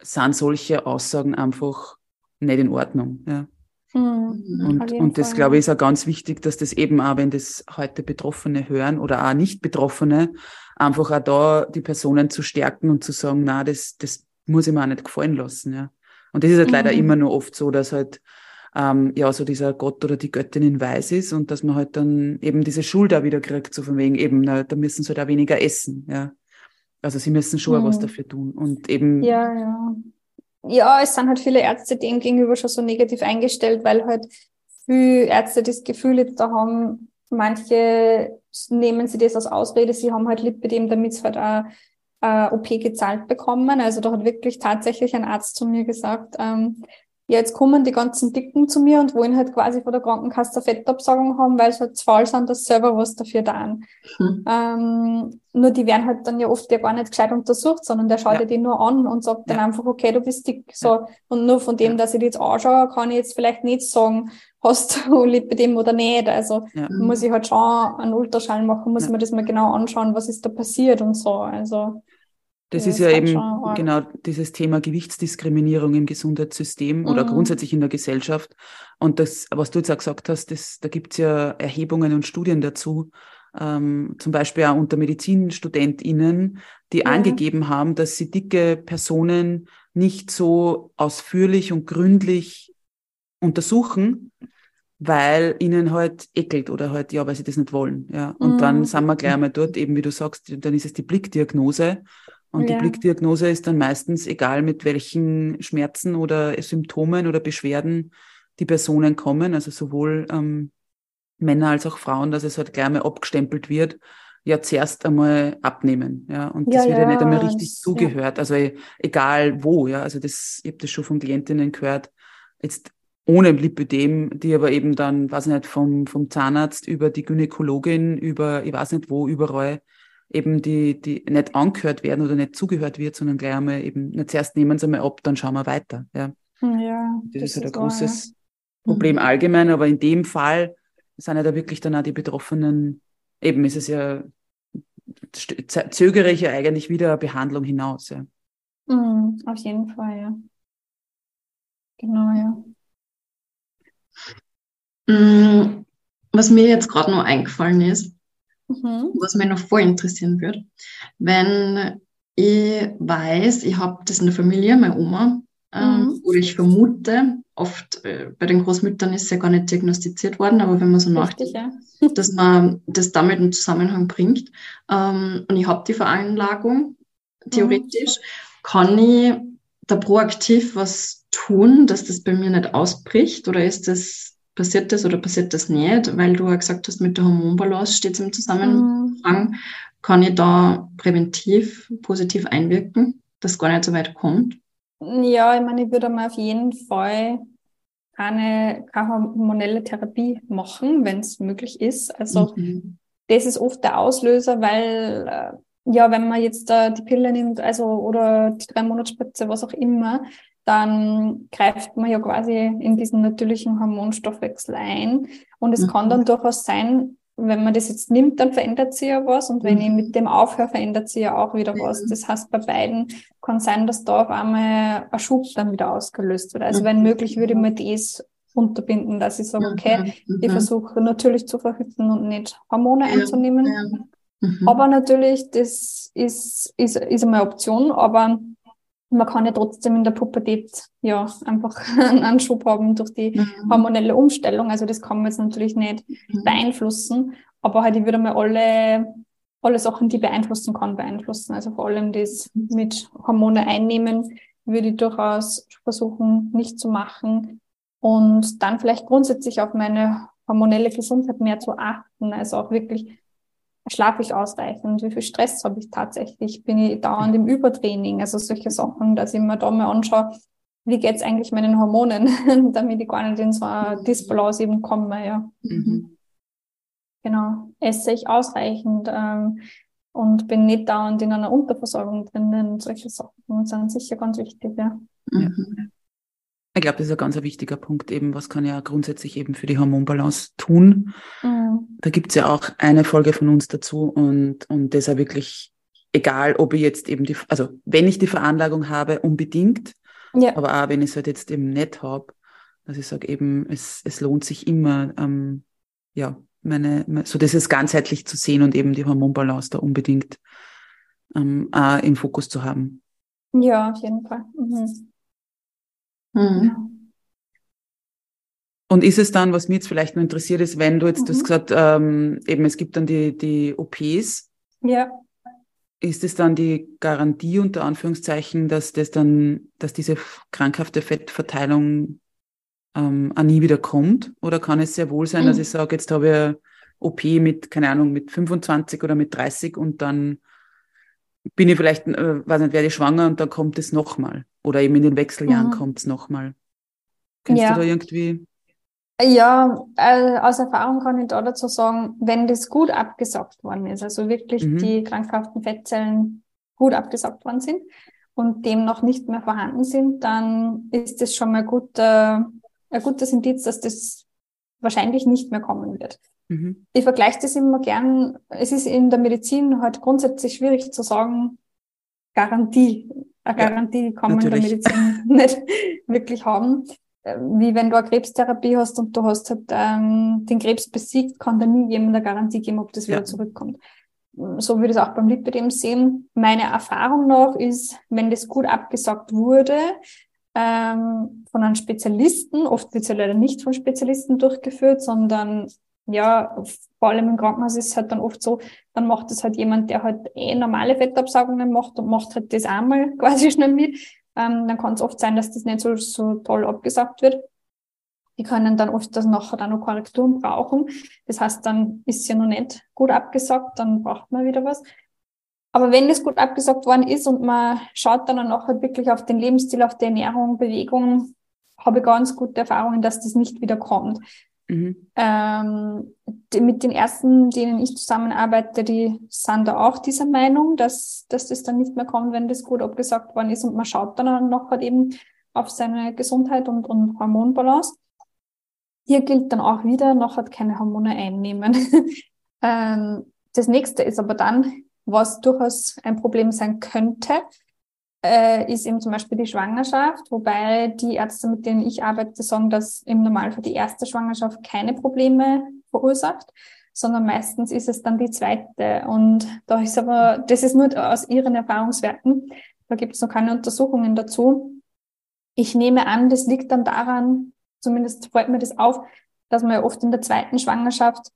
Speaker 1: sind solche Aussagen einfach nicht in Ordnung. Ja. Mhm. Und, und das, Fall. glaube ich, ist auch ganz wichtig, dass das eben auch, wenn das heute Betroffene hören oder auch Nicht-Betroffene, einfach auch da die Personen zu stärken und zu sagen, na, das, das muss ich mir auch nicht gefallen lassen, ja. Und das ist halt mhm. leider immer nur oft so, dass halt ähm, ja so dieser Gott oder die Göttin in Weiß ist und dass man halt dann eben diese Schuld auch wieder kriegt, so von wegen eben, na, da müssen sie halt auch weniger essen, ja. Also sie müssen schon mhm. was dafür tun und eben.
Speaker 3: Ja, ja. Ja, es sind halt viele Ärzte dem gegenüber schon so negativ eingestellt, weil halt viele Ärzte das Gefühl jetzt da haben, manche nehmen sie das als Ausrede, sie haben halt Lipidem, damit es halt auch äh, OP gezahlt bekommen. Also da hat wirklich tatsächlich ein Arzt zu mir gesagt, ähm, ja, jetzt kommen die ganzen Dicken zu mir und wollen halt quasi von der Krankenkasse Fettabsagung haben, weil sie halt zu faul sind, dass selber was dafür tun. Hm. Ähm, nur die werden halt dann ja oft ja gar nicht gescheit untersucht, sondern der schaut ja, ja die nur an und sagt ja. dann einfach, okay, du bist dick. So. Und nur von dem, dass ich die jetzt anschaue, kann ich jetzt vielleicht nicht sagen, hast du Lipidem oder nicht. Also muss ich halt schon einen Ultraschall machen, muss ja. mir das mal genau anschauen, was ist da passiert und so. Also
Speaker 1: das ja, ist ja eben genau dieses Thema Gewichtsdiskriminierung im Gesundheitssystem mhm. oder grundsätzlich in der Gesellschaft. Und das, was du jetzt auch gesagt hast, das, da gibt's ja Erhebungen und Studien dazu, ähm, zum Beispiel auch unter MedizinstudentInnen, die ja. angegeben haben, dass sie dicke Personen nicht so ausführlich und gründlich untersuchen, weil ihnen halt ekelt oder halt, ja, weil sie das nicht wollen. Ja. Und mhm. dann sind wir gleich einmal dort, eben wie du sagst, dann ist es die Blickdiagnose. Und ja. die Blickdiagnose ist dann meistens egal, mit welchen Schmerzen oder Symptomen oder Beschwerden die Personen kommen, also sowohl ähm, Männer als auch Frauen, dass es halt gleich mal abgestempelt wird, ja zuerst einmal abnehmen, ja, und das ja, wird ja, ja nicht einmal richtig das, zugehört, also egal wo, ja, also das, ich habe das schon von Klientinnen gehört, jetzt ohne Lipödem, die aber eben dann, weiß nicht, vom, vom Zahnarzt über die Gynäkologin, über, ich weiß nicht wo, überall eben die, die nicht angehört werden oder nicht zugehört wird, sondern gleich einmal eben, nicht zuerst nehmen sie mal ab, dann schauen wir weiter. Ja, ja das, das ist halt ein großes wahr, Problem allgemein, aber in dem Fall sind ja da wirklich dann auch die Betroffenen, eben ist es ja, zögere ich ja eigentlich wieder eine Behandlung hinaus. Ja.
Speaker 3: Mhm, auf jeden Fall, ja. Genau, ja.
Speaker 2: Mm, was mir jetzt gerade noch eingefallen ist, mhm. was mich noch voll interessieren würde. Wenn ich weiß, ich habe das in der Familie, meine Oma, ähm, mhm. oder ich vermute, oft äh, bei den Großmüttern ist es ja gar nicht diagnostiziert worden, aber wenn man so nachdenkt, ja. dass man das damit in Zusammenhang bringt. Ähm, und ich habe die Veranlagung, theoretisch, mhm. kann ich da proaktiv was tun, dass das bei mir nicht ausbricht? Oder ist das passiert das oder passiert das nicht? Weil du ja gesagt hast, mit der Hormonbalance steht es im Zusammenhang. Mhm. Kann ich da präventiv positiv einwirken, dass es gar nicht so weit kommt?
Speaker 3: Ja, ich meine, ich würde mal auf jeden Fall keine, keine hormonelle Therapie machen, wenn es möglich ist. Also mhm. das ist oft der Auslöser, weil äh, ja, wenn man jetzt äh, die Pille nimmt, also oder die drei Monatsspritze, was auch immer, dann greift man ja quasi in diesen natürlichen Hormonstoffwechsel ein. Und es mhm. kann dann durchaus sein, wenn man das jetzt nimmt, dann verändert sich ja was. Und wenn mhm. ich mit dem aufhöre, verändert sich ja auch wieder was. Das heißt, bei beiden kann sein, dass da auf einmal ein Schub dann wieder ausgelöst wird. Also wenn mhm. möglich, würde ich mir das unterbinden, dass ich sage, okay, ich versuche natürlich zu verhüten und nicht Hormone einzunehmen. Aber natürlich, das ist, ist, ist eine Option, aber man kann ja trotzdem in der Pubertät ja einfach einen Anschub haben durch die mhm. hormonelle Umstellung. Also das kann man jetzt natürlich nicht mhm. beeinflussen, aber halt ich würde mal alle, alle Sachen, die beeinflussen kann, beeinflussen. Also vor allem das mit Hormone einnehmen, würde ich durchaus versuchen, nicht zu machen. Und dann vielleicht grundsätzlich auf meine hormonelle Gesundheit mehr zu achten. Also auch wirklich schlafe ich ausreichend, wie viel Stress habe ich tatsächlich, bin ich dauernd im Übertraining, also solche Sachen, dass ich mir da mal anschaue, wie geht's eigentlich meinen Hormonen, damit ich gar nicht in so eine Disbalance eben komme, ja. Mhm. Genau. Esse ich ausreichend ähm, und bin nicht dauernd in einer Unterversorgung drinnen, solche Sachen sind sicher ganz wichtig, ja. Mhm.
Speaker 1: Ich glaube, das ist ein ganz wichtiger Punkt, eben, was kann ja grundsätzlich eben für die Hormonbalance tun. Mhm. Da gibt's ja auch eine Folge von uns dazu und, und deshalb wirklich, egal ob ich jetzt eben die, also wenn ich die Veranlagung habe, unbedingt, ja. aber auch wenn ich es halt jetzt eben nicht habe, dass ich sage eben, es, es lohnt sich immer, ähm, ja, meine, so das ist ganzheitlich zu sehen und eben die Hormonbalance da unbedingt ähm, auch im Fokus zu haben.
Speaker 3: Ja, auf jeden Fall. Mhm. Mhm.
Speaker 1: Und ist es dann, was mir jetzt vielleicht nur interessiert ist, wenn du jetzt, mhm. du hast gesagt, ähm, eben es gibt dann die, die OPs.
Speaker 3: Ja.
Speaker 1: Ist es dann die Garantie unter Anführungszeichen, dass das dann, dass diese krankhafte Fettverteilung ähm, auch nie wieder kommt? Oder kann es sehr wohl sein, mhm. dass ich sage, jetzt habe ich OP mit, keine Ahnung, mit 25 oder mit 30 und dann bin ich vielleicht, äh, weiß nicht, werde ich schwanger und dann kommt es nochmal. Oder eben in den Wechseljahren mhm. kommt es nochmal. Kennst ja. du da irgendwie?
Speaker 3: Ja, äh, aus Erfahrung kann ich da dazu sagen, wenn das gut abgesaugt worden ist, also wirklich mhm. die krankhaften Fettzellen gut abgesaugt worden sind und dem noch nicht mehr vorhanden sind, dann ist das schon mal gut, äh, ein gutes Indiz, dass das wahrscheinlich nicht mehr kommen wird. Mhm. Ich vergleiche das immer gern. Es ist in der Medizin halt grundsätzlich schwierig zu sagen, Garantie. Eine Garantie kann man natürlich. in der Medizin nicht wirklich haben. Wie wenn du eine Krebstherapie hast und du hast halt ähm, den Krebs besiegt, kann da nie jemand eine Garantie geben, ob das wieder ja. zurückkommt. So würde ich es auch beim Lipidem sehen. Meine Erfahrung nach ist, wenn das gut abgesagt wurde, ähm, von einem Spezialisten, oft wird es ja leider nicht von Spezialisten durchgeführt, sondern ja, vor allem im Krankenhaus ist es halt dann oft so, dann macht es halt jemand, der halt eh normale Fettabsaugungen macht und macht halt das einmal quasi schnell mit. Ähm, dann kann es oft sein, dass das nicht so, so toll abgesagt wird. Die können dann oft das nachher dann noch Korrekturen brauchen. Das heißt, dann ist ja noch nicht gut abgesagt, dann braucht man wieder was. Aber wenn es gut abgesagt worden ist und man schaut dann auch halt wirklich auf den Lebensstil, auf die Ernährung, Bewegung, habe ich ganz gute Erfahrungen, dass das nicht wieder kommt. Mhm. Ähm, die, mit den ersten, denen ich zusammenarbeite, die sind da auch dieser Meinung, dass, dass das dann nicht mehr kommt, wenn das gut abgesagt worden ist und man schaut dann noch halt eben auf seine Gesundheit und, und Hormonbalance. Hier gilt dann auch wieder, noch hat keine Hormone einnehmen. ähm, das nächste ist aber dann, was durchaus ein Problem sein könnte, äh, ist eben zum Beispiel die Schwangerschaft, wobei die Ärzte, mit denen ich arbeite, sagen, dass im Normalfall die erste Schwangerschaft keine Probleme verursacht, sondern meistens ist es dann die zweite. Und da ist aber, das ist nur aus ihren Erfahrungswerten, da gibt es noch keine Untersuchungen dazu. Ich nehme an, das liegt dann daran, zumindest fällt mir das auf, dass man ja oft in der zweiten Schwangerschaft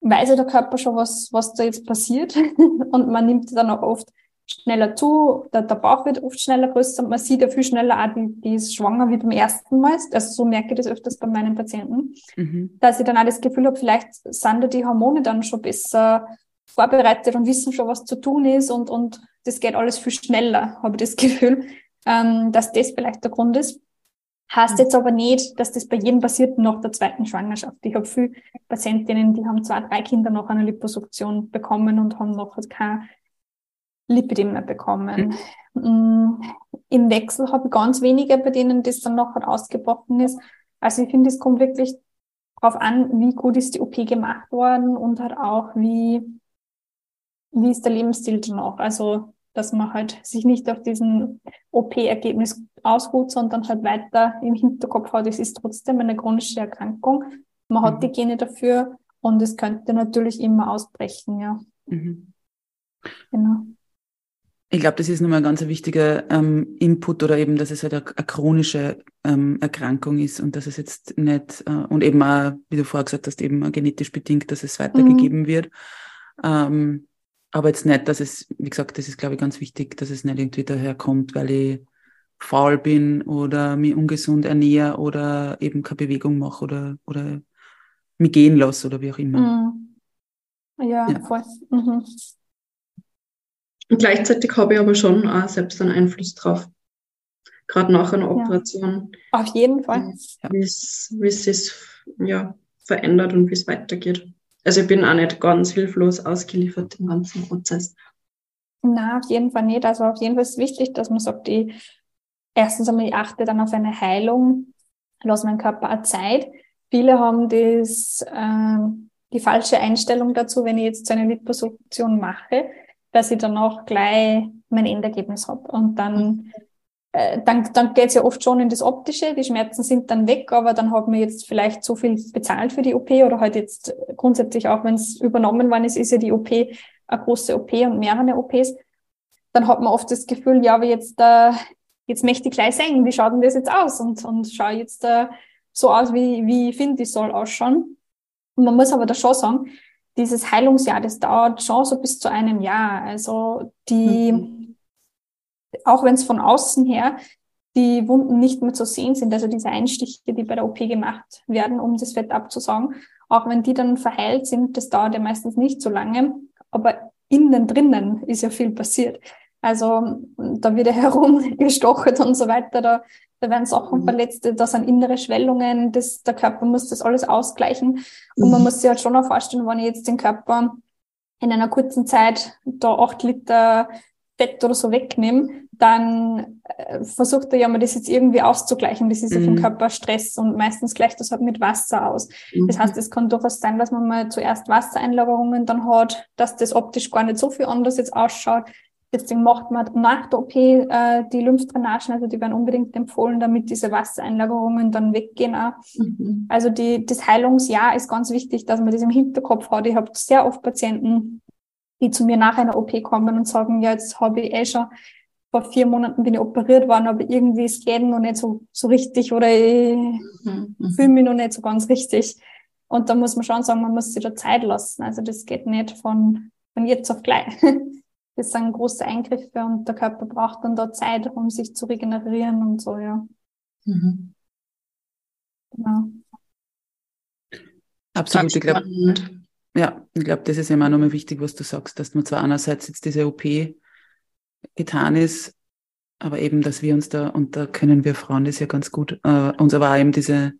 Speaker 3: weiß ja der Körper schon, was, was da jetzt passiert. Und man nimmt dann auch oft schneller zu, der, der Bauch wird oft schneller größer und man sieht ja viel schneller auch, die, die ist schwanger wie beim ersten Mal. Also so merke ich das öfters bei meinen Patienten, mhm. dass ich dann auch das Gefühl habe, vielleicht sind da die Hormone dann schon besser vorbereitet und wissen schon, was zu tun ist und, und das geht alles viel schneller, habe ich das Gefühl, ähm, dass das vielleicht der Grund ist. Heißt jetzt aber nicht, dass das bei jedem passiert nach der zweiten Schwangerschaft. Ich habe viele Patientinnen, die haben zwei, drei Kinder nach einer Liposuktion bekommen und haben noch kein Lipidem bekommen. Mhm. Im Wechsel habe ich ganz wenige, bei denen das dann noch ausgebrochen ist. Also ich finde, es kommt wirklich darauf an, wie gut ist die OP gemacht worden und halt auch, wie, wie ist der Lebensstil danach. Also, dass man halt sich nicht auf diesen OP-Ergebnis ausruht, sondern halt weiter im Hinterkopf hat, es ist trotzdem eine chronische Erkrankung. Man hat mhm. die Gene dafür und es könnte natürlich immer ausbrechen, ja. Mhm.
Speaker 1: Genau. Ich glaube, das ist nochmal ein ganz wichtiger ähm, Input oder eben, dass es halt eine, eine chronische ähm, Erkrankung ist und dass es jetzt nicht, äh, und eben auch, wie du vorher gesagt hast, eben genetisch bedingt, dass es weitergegeben mhm. wird. Ähm, aber jetzt nicht, dass es, wie gesagt, das ist, glaube ich, ganz wichtig, dass es nicht irgendwie daherkommt, weil ich faul bin oder mich ungesund ernähre oder eben keine Bewegung mache oder, oder mich gehen lasse oder wie auch immer.
Speaker 3: Mhm. Ja, ja, voll. Mhm.
Speaker 2: Und gleichzeitig habe ich aber schon auch selbst einen Einfluss drauf. Gerade nach einer Operation.
Speaker 3: Ja. Auf jeden Fall.
Speaker 2: Wie es sich ja, verändert und wie es weitergeht. Also ich bin auch nicht ganz hilflos ausgeliefert im ganzen Prozess.
Speaker 3: Na, auf jeden Fall nicht. Also auf jeden Fall ist es wichtig, dass man sagt, die erstens einmal ich achte dann auf eine Heilung, lasse meinen Körper auch Zeit. Viele haben das, äh, die falsche Einstellung dazu, wenn ich jetzt so eine Liposuktion mache, dass ich danach gleich mein Endergebnis habe. Und dann, äh, dann, dann geht es ja oft schon in das Optische, die Schmerzen sind dann weg, aber dann hat man jetzt vielleicht so viel bezahlt für die OP oder halt jetzt grundsätzlich auch, wenn es übernommen worden ist, ist ja die OP eine große OP und mehrere OPs. Dann hat man oft das Gefühl, ja, aber jetzt, äh, jetzt möchte ich gleich sehen, wie schaut denn das jetzt aus? Und, und schaue jetzt äh, so aus, wie, wie ich finde, ich soll ausschauen. Und man muss aber da schon sagen, dieses Heilungsjahr, das dauert schon so bis zu einem Jahr. Also die, mhm. auch wenn es von außen her die Wunden nicht mehr zu sehen sind, also diese Einstiche, die bei der OP gemacht werden, um das Fett abzusaugen, auch wenn die dann verheilt sind, das dauert ja meistens nicht so lange, aber innen drinnen ist ja viel passiert. Also da wird ja herumgestochert und so weiter, da da werden Sachen mhm. verletzt, da sind innere Schwellungen, das, der Körper muss das alles ausgleichen. Und mhm. man muss sich halt schon auch vorstellen, wenn ich jetzt den Körper in einer kurzen Zeit da acht Liter Fett oder so wegnehme, dann äh, versucht er ja mal das jetzt irgendwie auszugleichen. Das ist ja mhm. Körper Stress und meistens gleicht das halt mit Wasser aus. Mhm. Das heißt, es kann durchaus sein, dass man mal zuerst Wassereinlagerungen dann hat, dass das optisch gar nicht so viel anders jetzt ausschaut. Deswegen macht man nach der OP äh, die Lymphdrainagen, also die werden unbedingt empfohlen, damit diese Wassereinlagerungen dann weggehen. Auch. Mhm. Also die, das Heilungsjahr ist ganz wichtig, dass man das im Hinterkopf hat. Ich habe sehr oft Patienten, die zu mir nach einer OP kommen und sagen, ja, jetzt habe ich eh schon vor vier Monaten bin ich operiert worden, aber irgendwie es geht noch nicht so, so richtig oder ich mhm. fühle mich noch nicht so ganz richtig. Und da muss man schon sagen, man muss sich da Zeit lassen. Also das geht nicht von, von jetzt auf gleich. das sind große Eingriffe und der Körper braucht dann da Zeit, um sich zu regenerieren und so, ja. Mhm.
Speaker 1: Genau. Absolut, ich glaube, ja, ich glaube, das ist immer nochmal wichtig, was du sagst, dass man zwar einerseits jetzt diese OP getan ist, aber eben, dass wir uns da, und da können wir Frauen das ja ganz gut, äh, uns aber auch eben diese,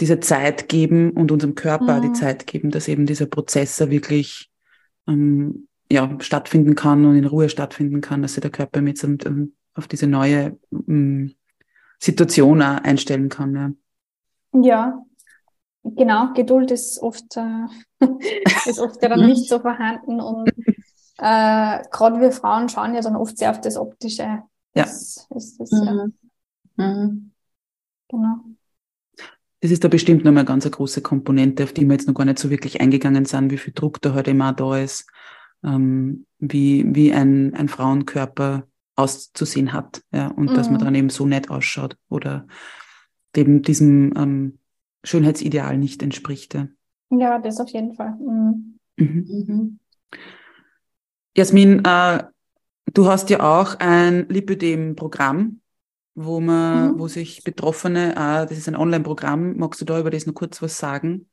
Speaker 1: diese Zeit geben und unserem Körper mhm. die Zeit geben, dass eben dieser Prozess wirklich ähm, ja, stattfinden kann und in Ruhe stattfinden kann, dass sich der Körper mit um, auf diese neue um, mm, Situation auch einstellen kann.
Speaker 3: Ja. ja, genau. Geduld ist oft, äh, ist oft ja dann nicht so vorhanden und äh, gerade wir Frauen schauen ja dann oft sehr auf das Optische. Das,
Speaker 1: ja. Ist das, ja. Mhm. mhm. Genau. Das ist da bestimmt nochmal eine ganz eine große Komponente, auf die wir jetzt noch gar nicht so wirklich eingegangen sind, wie viel Druck da halt immer da ist ähm, wie, wie ein, ein Frauenkörper auszusehen hat, ja, und mhm. dass man mhm. dann eben so nett ausschaut oder eben diesem ähm, Schönheitsideal nicht entspricht. Ja.
Speaker 3: ja, das auf jeden Fall. Mhm. Mhm.
Speaker 1: mhm. Jasmin, äh, du hast ja auch ein Lipödem-Programm, wo man, mhm. wo sich Betroffene, äh, das ist ein Online-Programm, magst du da über das noch kurz was sagen?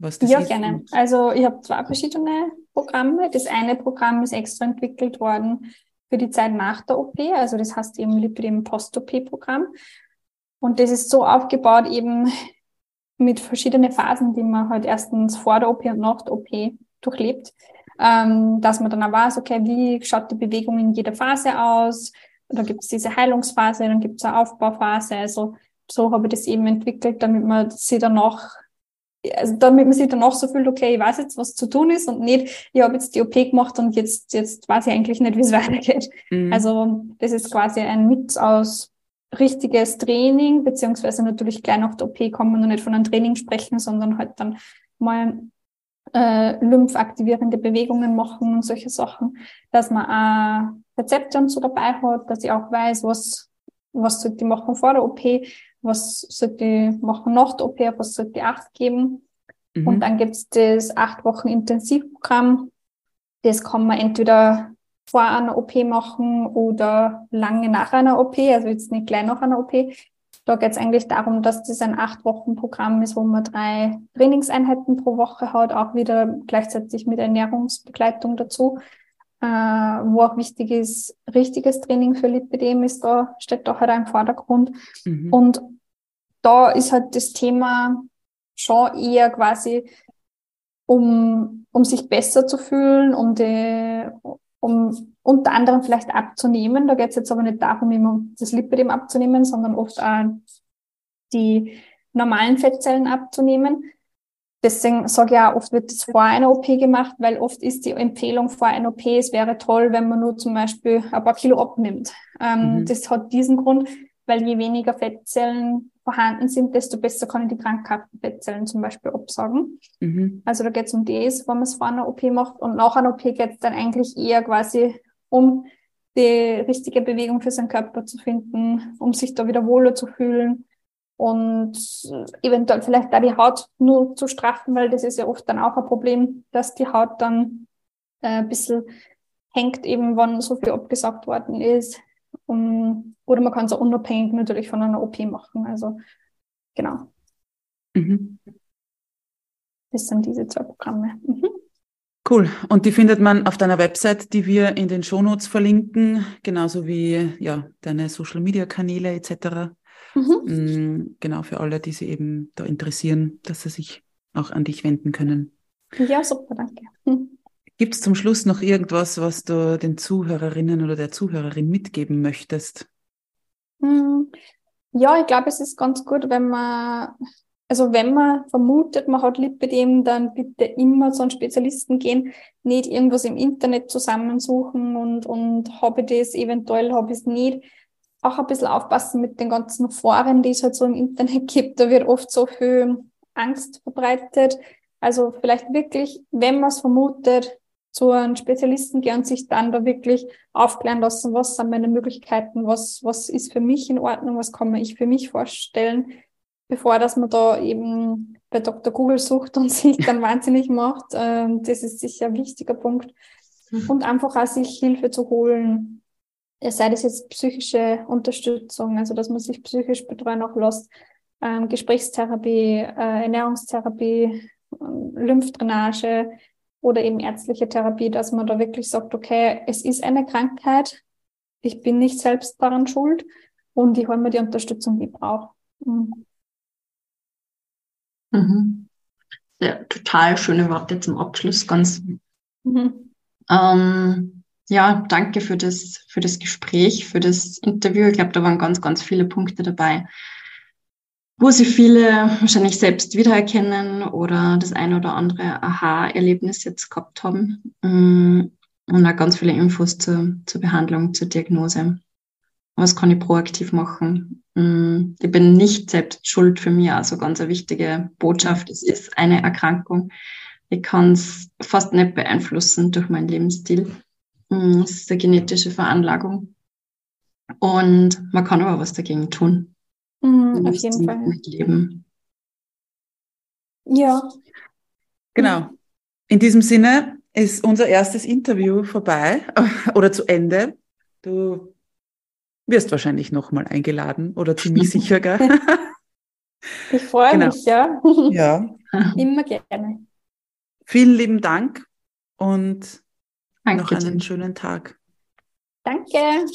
Speaker 3: Was das ja, ist? gerne. Also ich habe zwei verschiedene Programme. Das eine Programm ist extra entwickelt worden für die Zeit nach der OP, also das heißt eben Lipidem Post-OP-Programm. Und das ist so aufgebaut eben mit verschiedenen Phasen, die man halt erstens vor der OP und nach der OP durchlebt, ähm, dass man dann auch weiß, okay, wie schaut die Bewegung in jeder Phase aus? Da gibt es diese Heilungsphase, dann gibt es eine Aufbauphase. Also so habe ich das eben entwickelt, damit man sie danach also damit man sich dann auch so fühlt, okay, ich weiß jetzt, was zu tun ist und nicht, ich habe jetzt die OP gemacht und jetzt, jetzt weiß ich eigentlich nicht, wie es weitergeht. Mhm. Also das ist quasi ein Mix aus richtiges Training, beziehungsweise natürlich gleich nach der OP kann man noch nicht von einem Training sprechen, sondern halt dann mal äh, lymphaktivierende Bewegungen machen und solche Sachen, dass man auch Rezepte und so dabei hat, dass ich auch weiß, was, was sollte ich machen vor der OP, was sollte ich machen nach der OP, was sollte ich Acht geben. Mhm. Und dann gibt es das acht Wochen Intensivprogramm. Das kann man entweder vor einer OP machen oder lange nach einer OP, also jetzt nicht gleich nach einer OP. Da geht es eigentlich darum, dass das ein acht Wochen Programm ist, wo man drei Trainingseinheiten pro Woche hat, auch wieder gleichzeitig mit Ernährungsbegleitung dazu. Äh, wo auch wichtig ist, richtiges Training für Lipidem ist da, steht da halt auch im Vordergrund. Mhm. Und da ist halt das Thema schon eher quasi, um, um sich besser zu fühlen, um die, um unter anderem vielleicht abzunehmen. Da geht es jetzt aber nicht darum, immer das Lipidem abzunehmen, sondern oft auch die normalen Fettzellen abzunehmen. Deswegen sage ich auch, oft wird das vor einer OP gemacht, weil oft ist die Empfehlung vor einer OP, es wäre toll, wenn man nur zum Beispiel ein paar Kilo abnimmt. Ähm, mhm. Das hat diesen Grund, weil je weniger Fettzellen vorhanden sind, desto besser kann ich die krankhaften Fettzellen zum Beispiel absagen. Mhm. Also da geht es um das, wenn man es vor einer OP macht. Und nach einer OP geht es dann eigentlich eher quasi um die richtige Bewegung für seinen Körper zu finden, um sich da wieder wohler zu fühlen und eventuell vielleicht da die Haut nur zu straffen, weil das ist ja oft dann auch ein Problem, dass die Haut dann äh, ein bisschen hängt, eben wann so viel abgesagt worden ist. Um, oder man kann es auch unabhängig natürlich von einer OP machen. Also genau. Mhm. Das sind diese zwei Programme. Mhm.
Speaker 1: Cool. Und die findet man auf deiner Website, die wir in den Shownotes verlinken, genauso wie ja, deine Social Media Kanäle etc. Mhm. Mm, genau, für alle, die sich eben da interessieren, dass sie sich auch an dich wenden können.
Speaker 3: Ja, super, danke. Mhm.
Speaker 1: Gibt es zum Schluss noch irgendwas, was du den Zuhörerinnen oder der Zuhörerin mitgeben möchtest?
Speaker 3: Hm, ja, ich glaube, es ist ganz gut, wenn man, also wenn man vermutet, man hat Lipidem, dann bitte immer zu einem Spezialisten gehen, nicht irgendwas im Internet zusammensuchen und, und habe ich das, eventuell habe ich es nicht. Auch ein bisschen aufpassen mit den ganzen Foren, die es halt so im Internet gibt. Da wird oft so viel Angst verbreitet. Also vielleicht wirklich, wenn man es vermutet, zu einem Spezialisten gehen und sich dann da wirklich aufklären lassen, was sind meine Möglichkeiten, was, was ist für mich in Ordnung, was kann man ich für mich vorstellen, bevor dass man da eben bei Dr. Google sucht und sich dann wahnsinnig macht. Ähm, das ist sicher ein wichtiger Punkt. Mhm. Und einfach auch sich Hilfe zu holen, sei das jetzt psychische Unterstützung, also dass man sich psychisch betreuen auch lässt, ähm, Gesprächstherapie, äh, Ernährungstherapie, ähm, Lymphdrainage, oder eben ärztliche Therapie, dass man da wirklich sagt, okay, es ist eine Krankheit, ich bin nicht selbst daran schuld und ich hole mir die Unterstützung, die ich brauche. Mhm.
Speaker 2: Mhm. Ja, total schöne Worte zum Abschluss, ganz. Mhm. Ähm, ja, danke für das, für das Gespräch, für das Interview. Ich glaube, da waren ganz, ganz viele Punkte dabei, wo sich viele wahrscheinlich selbst wiedererkennen oder das eine oder andere Aha-Erlebnis jetzt gehabt haben. Mm, und auch ganz viele Infos zur, zur Behandlung, zur Diagnose. Was kann ich proaktiv machen? Mm, ich bin nicht selbst schuld für mich, also ganz eine wichtige Botschaft. Es ist eine Erkrankung. Ich kann es fast nicht beeinflussen durch meinen Lebensstil. Mm, es ist eine genetische Veranlagung. Und man kann aber was dagegen tun.
Speaker 3: Mhm, auf jeden Fall. Leben. Ja.
Speaker 1: Genau. In diesem Sinne ist unser erstes Interview vorbei oder zu Ende. Du wirst wahrscheinlich nochmal eingeladen oder ziemlich sicher, gell?
Speaker 3: Ich freue genau. mich, ja.
Speaker 1: Ja.
Speaker 3: Immer gerne.
Speaker 1: Vielen lieben Dank und Danke noch einen schönen Tag.
Speaker 3: Danke.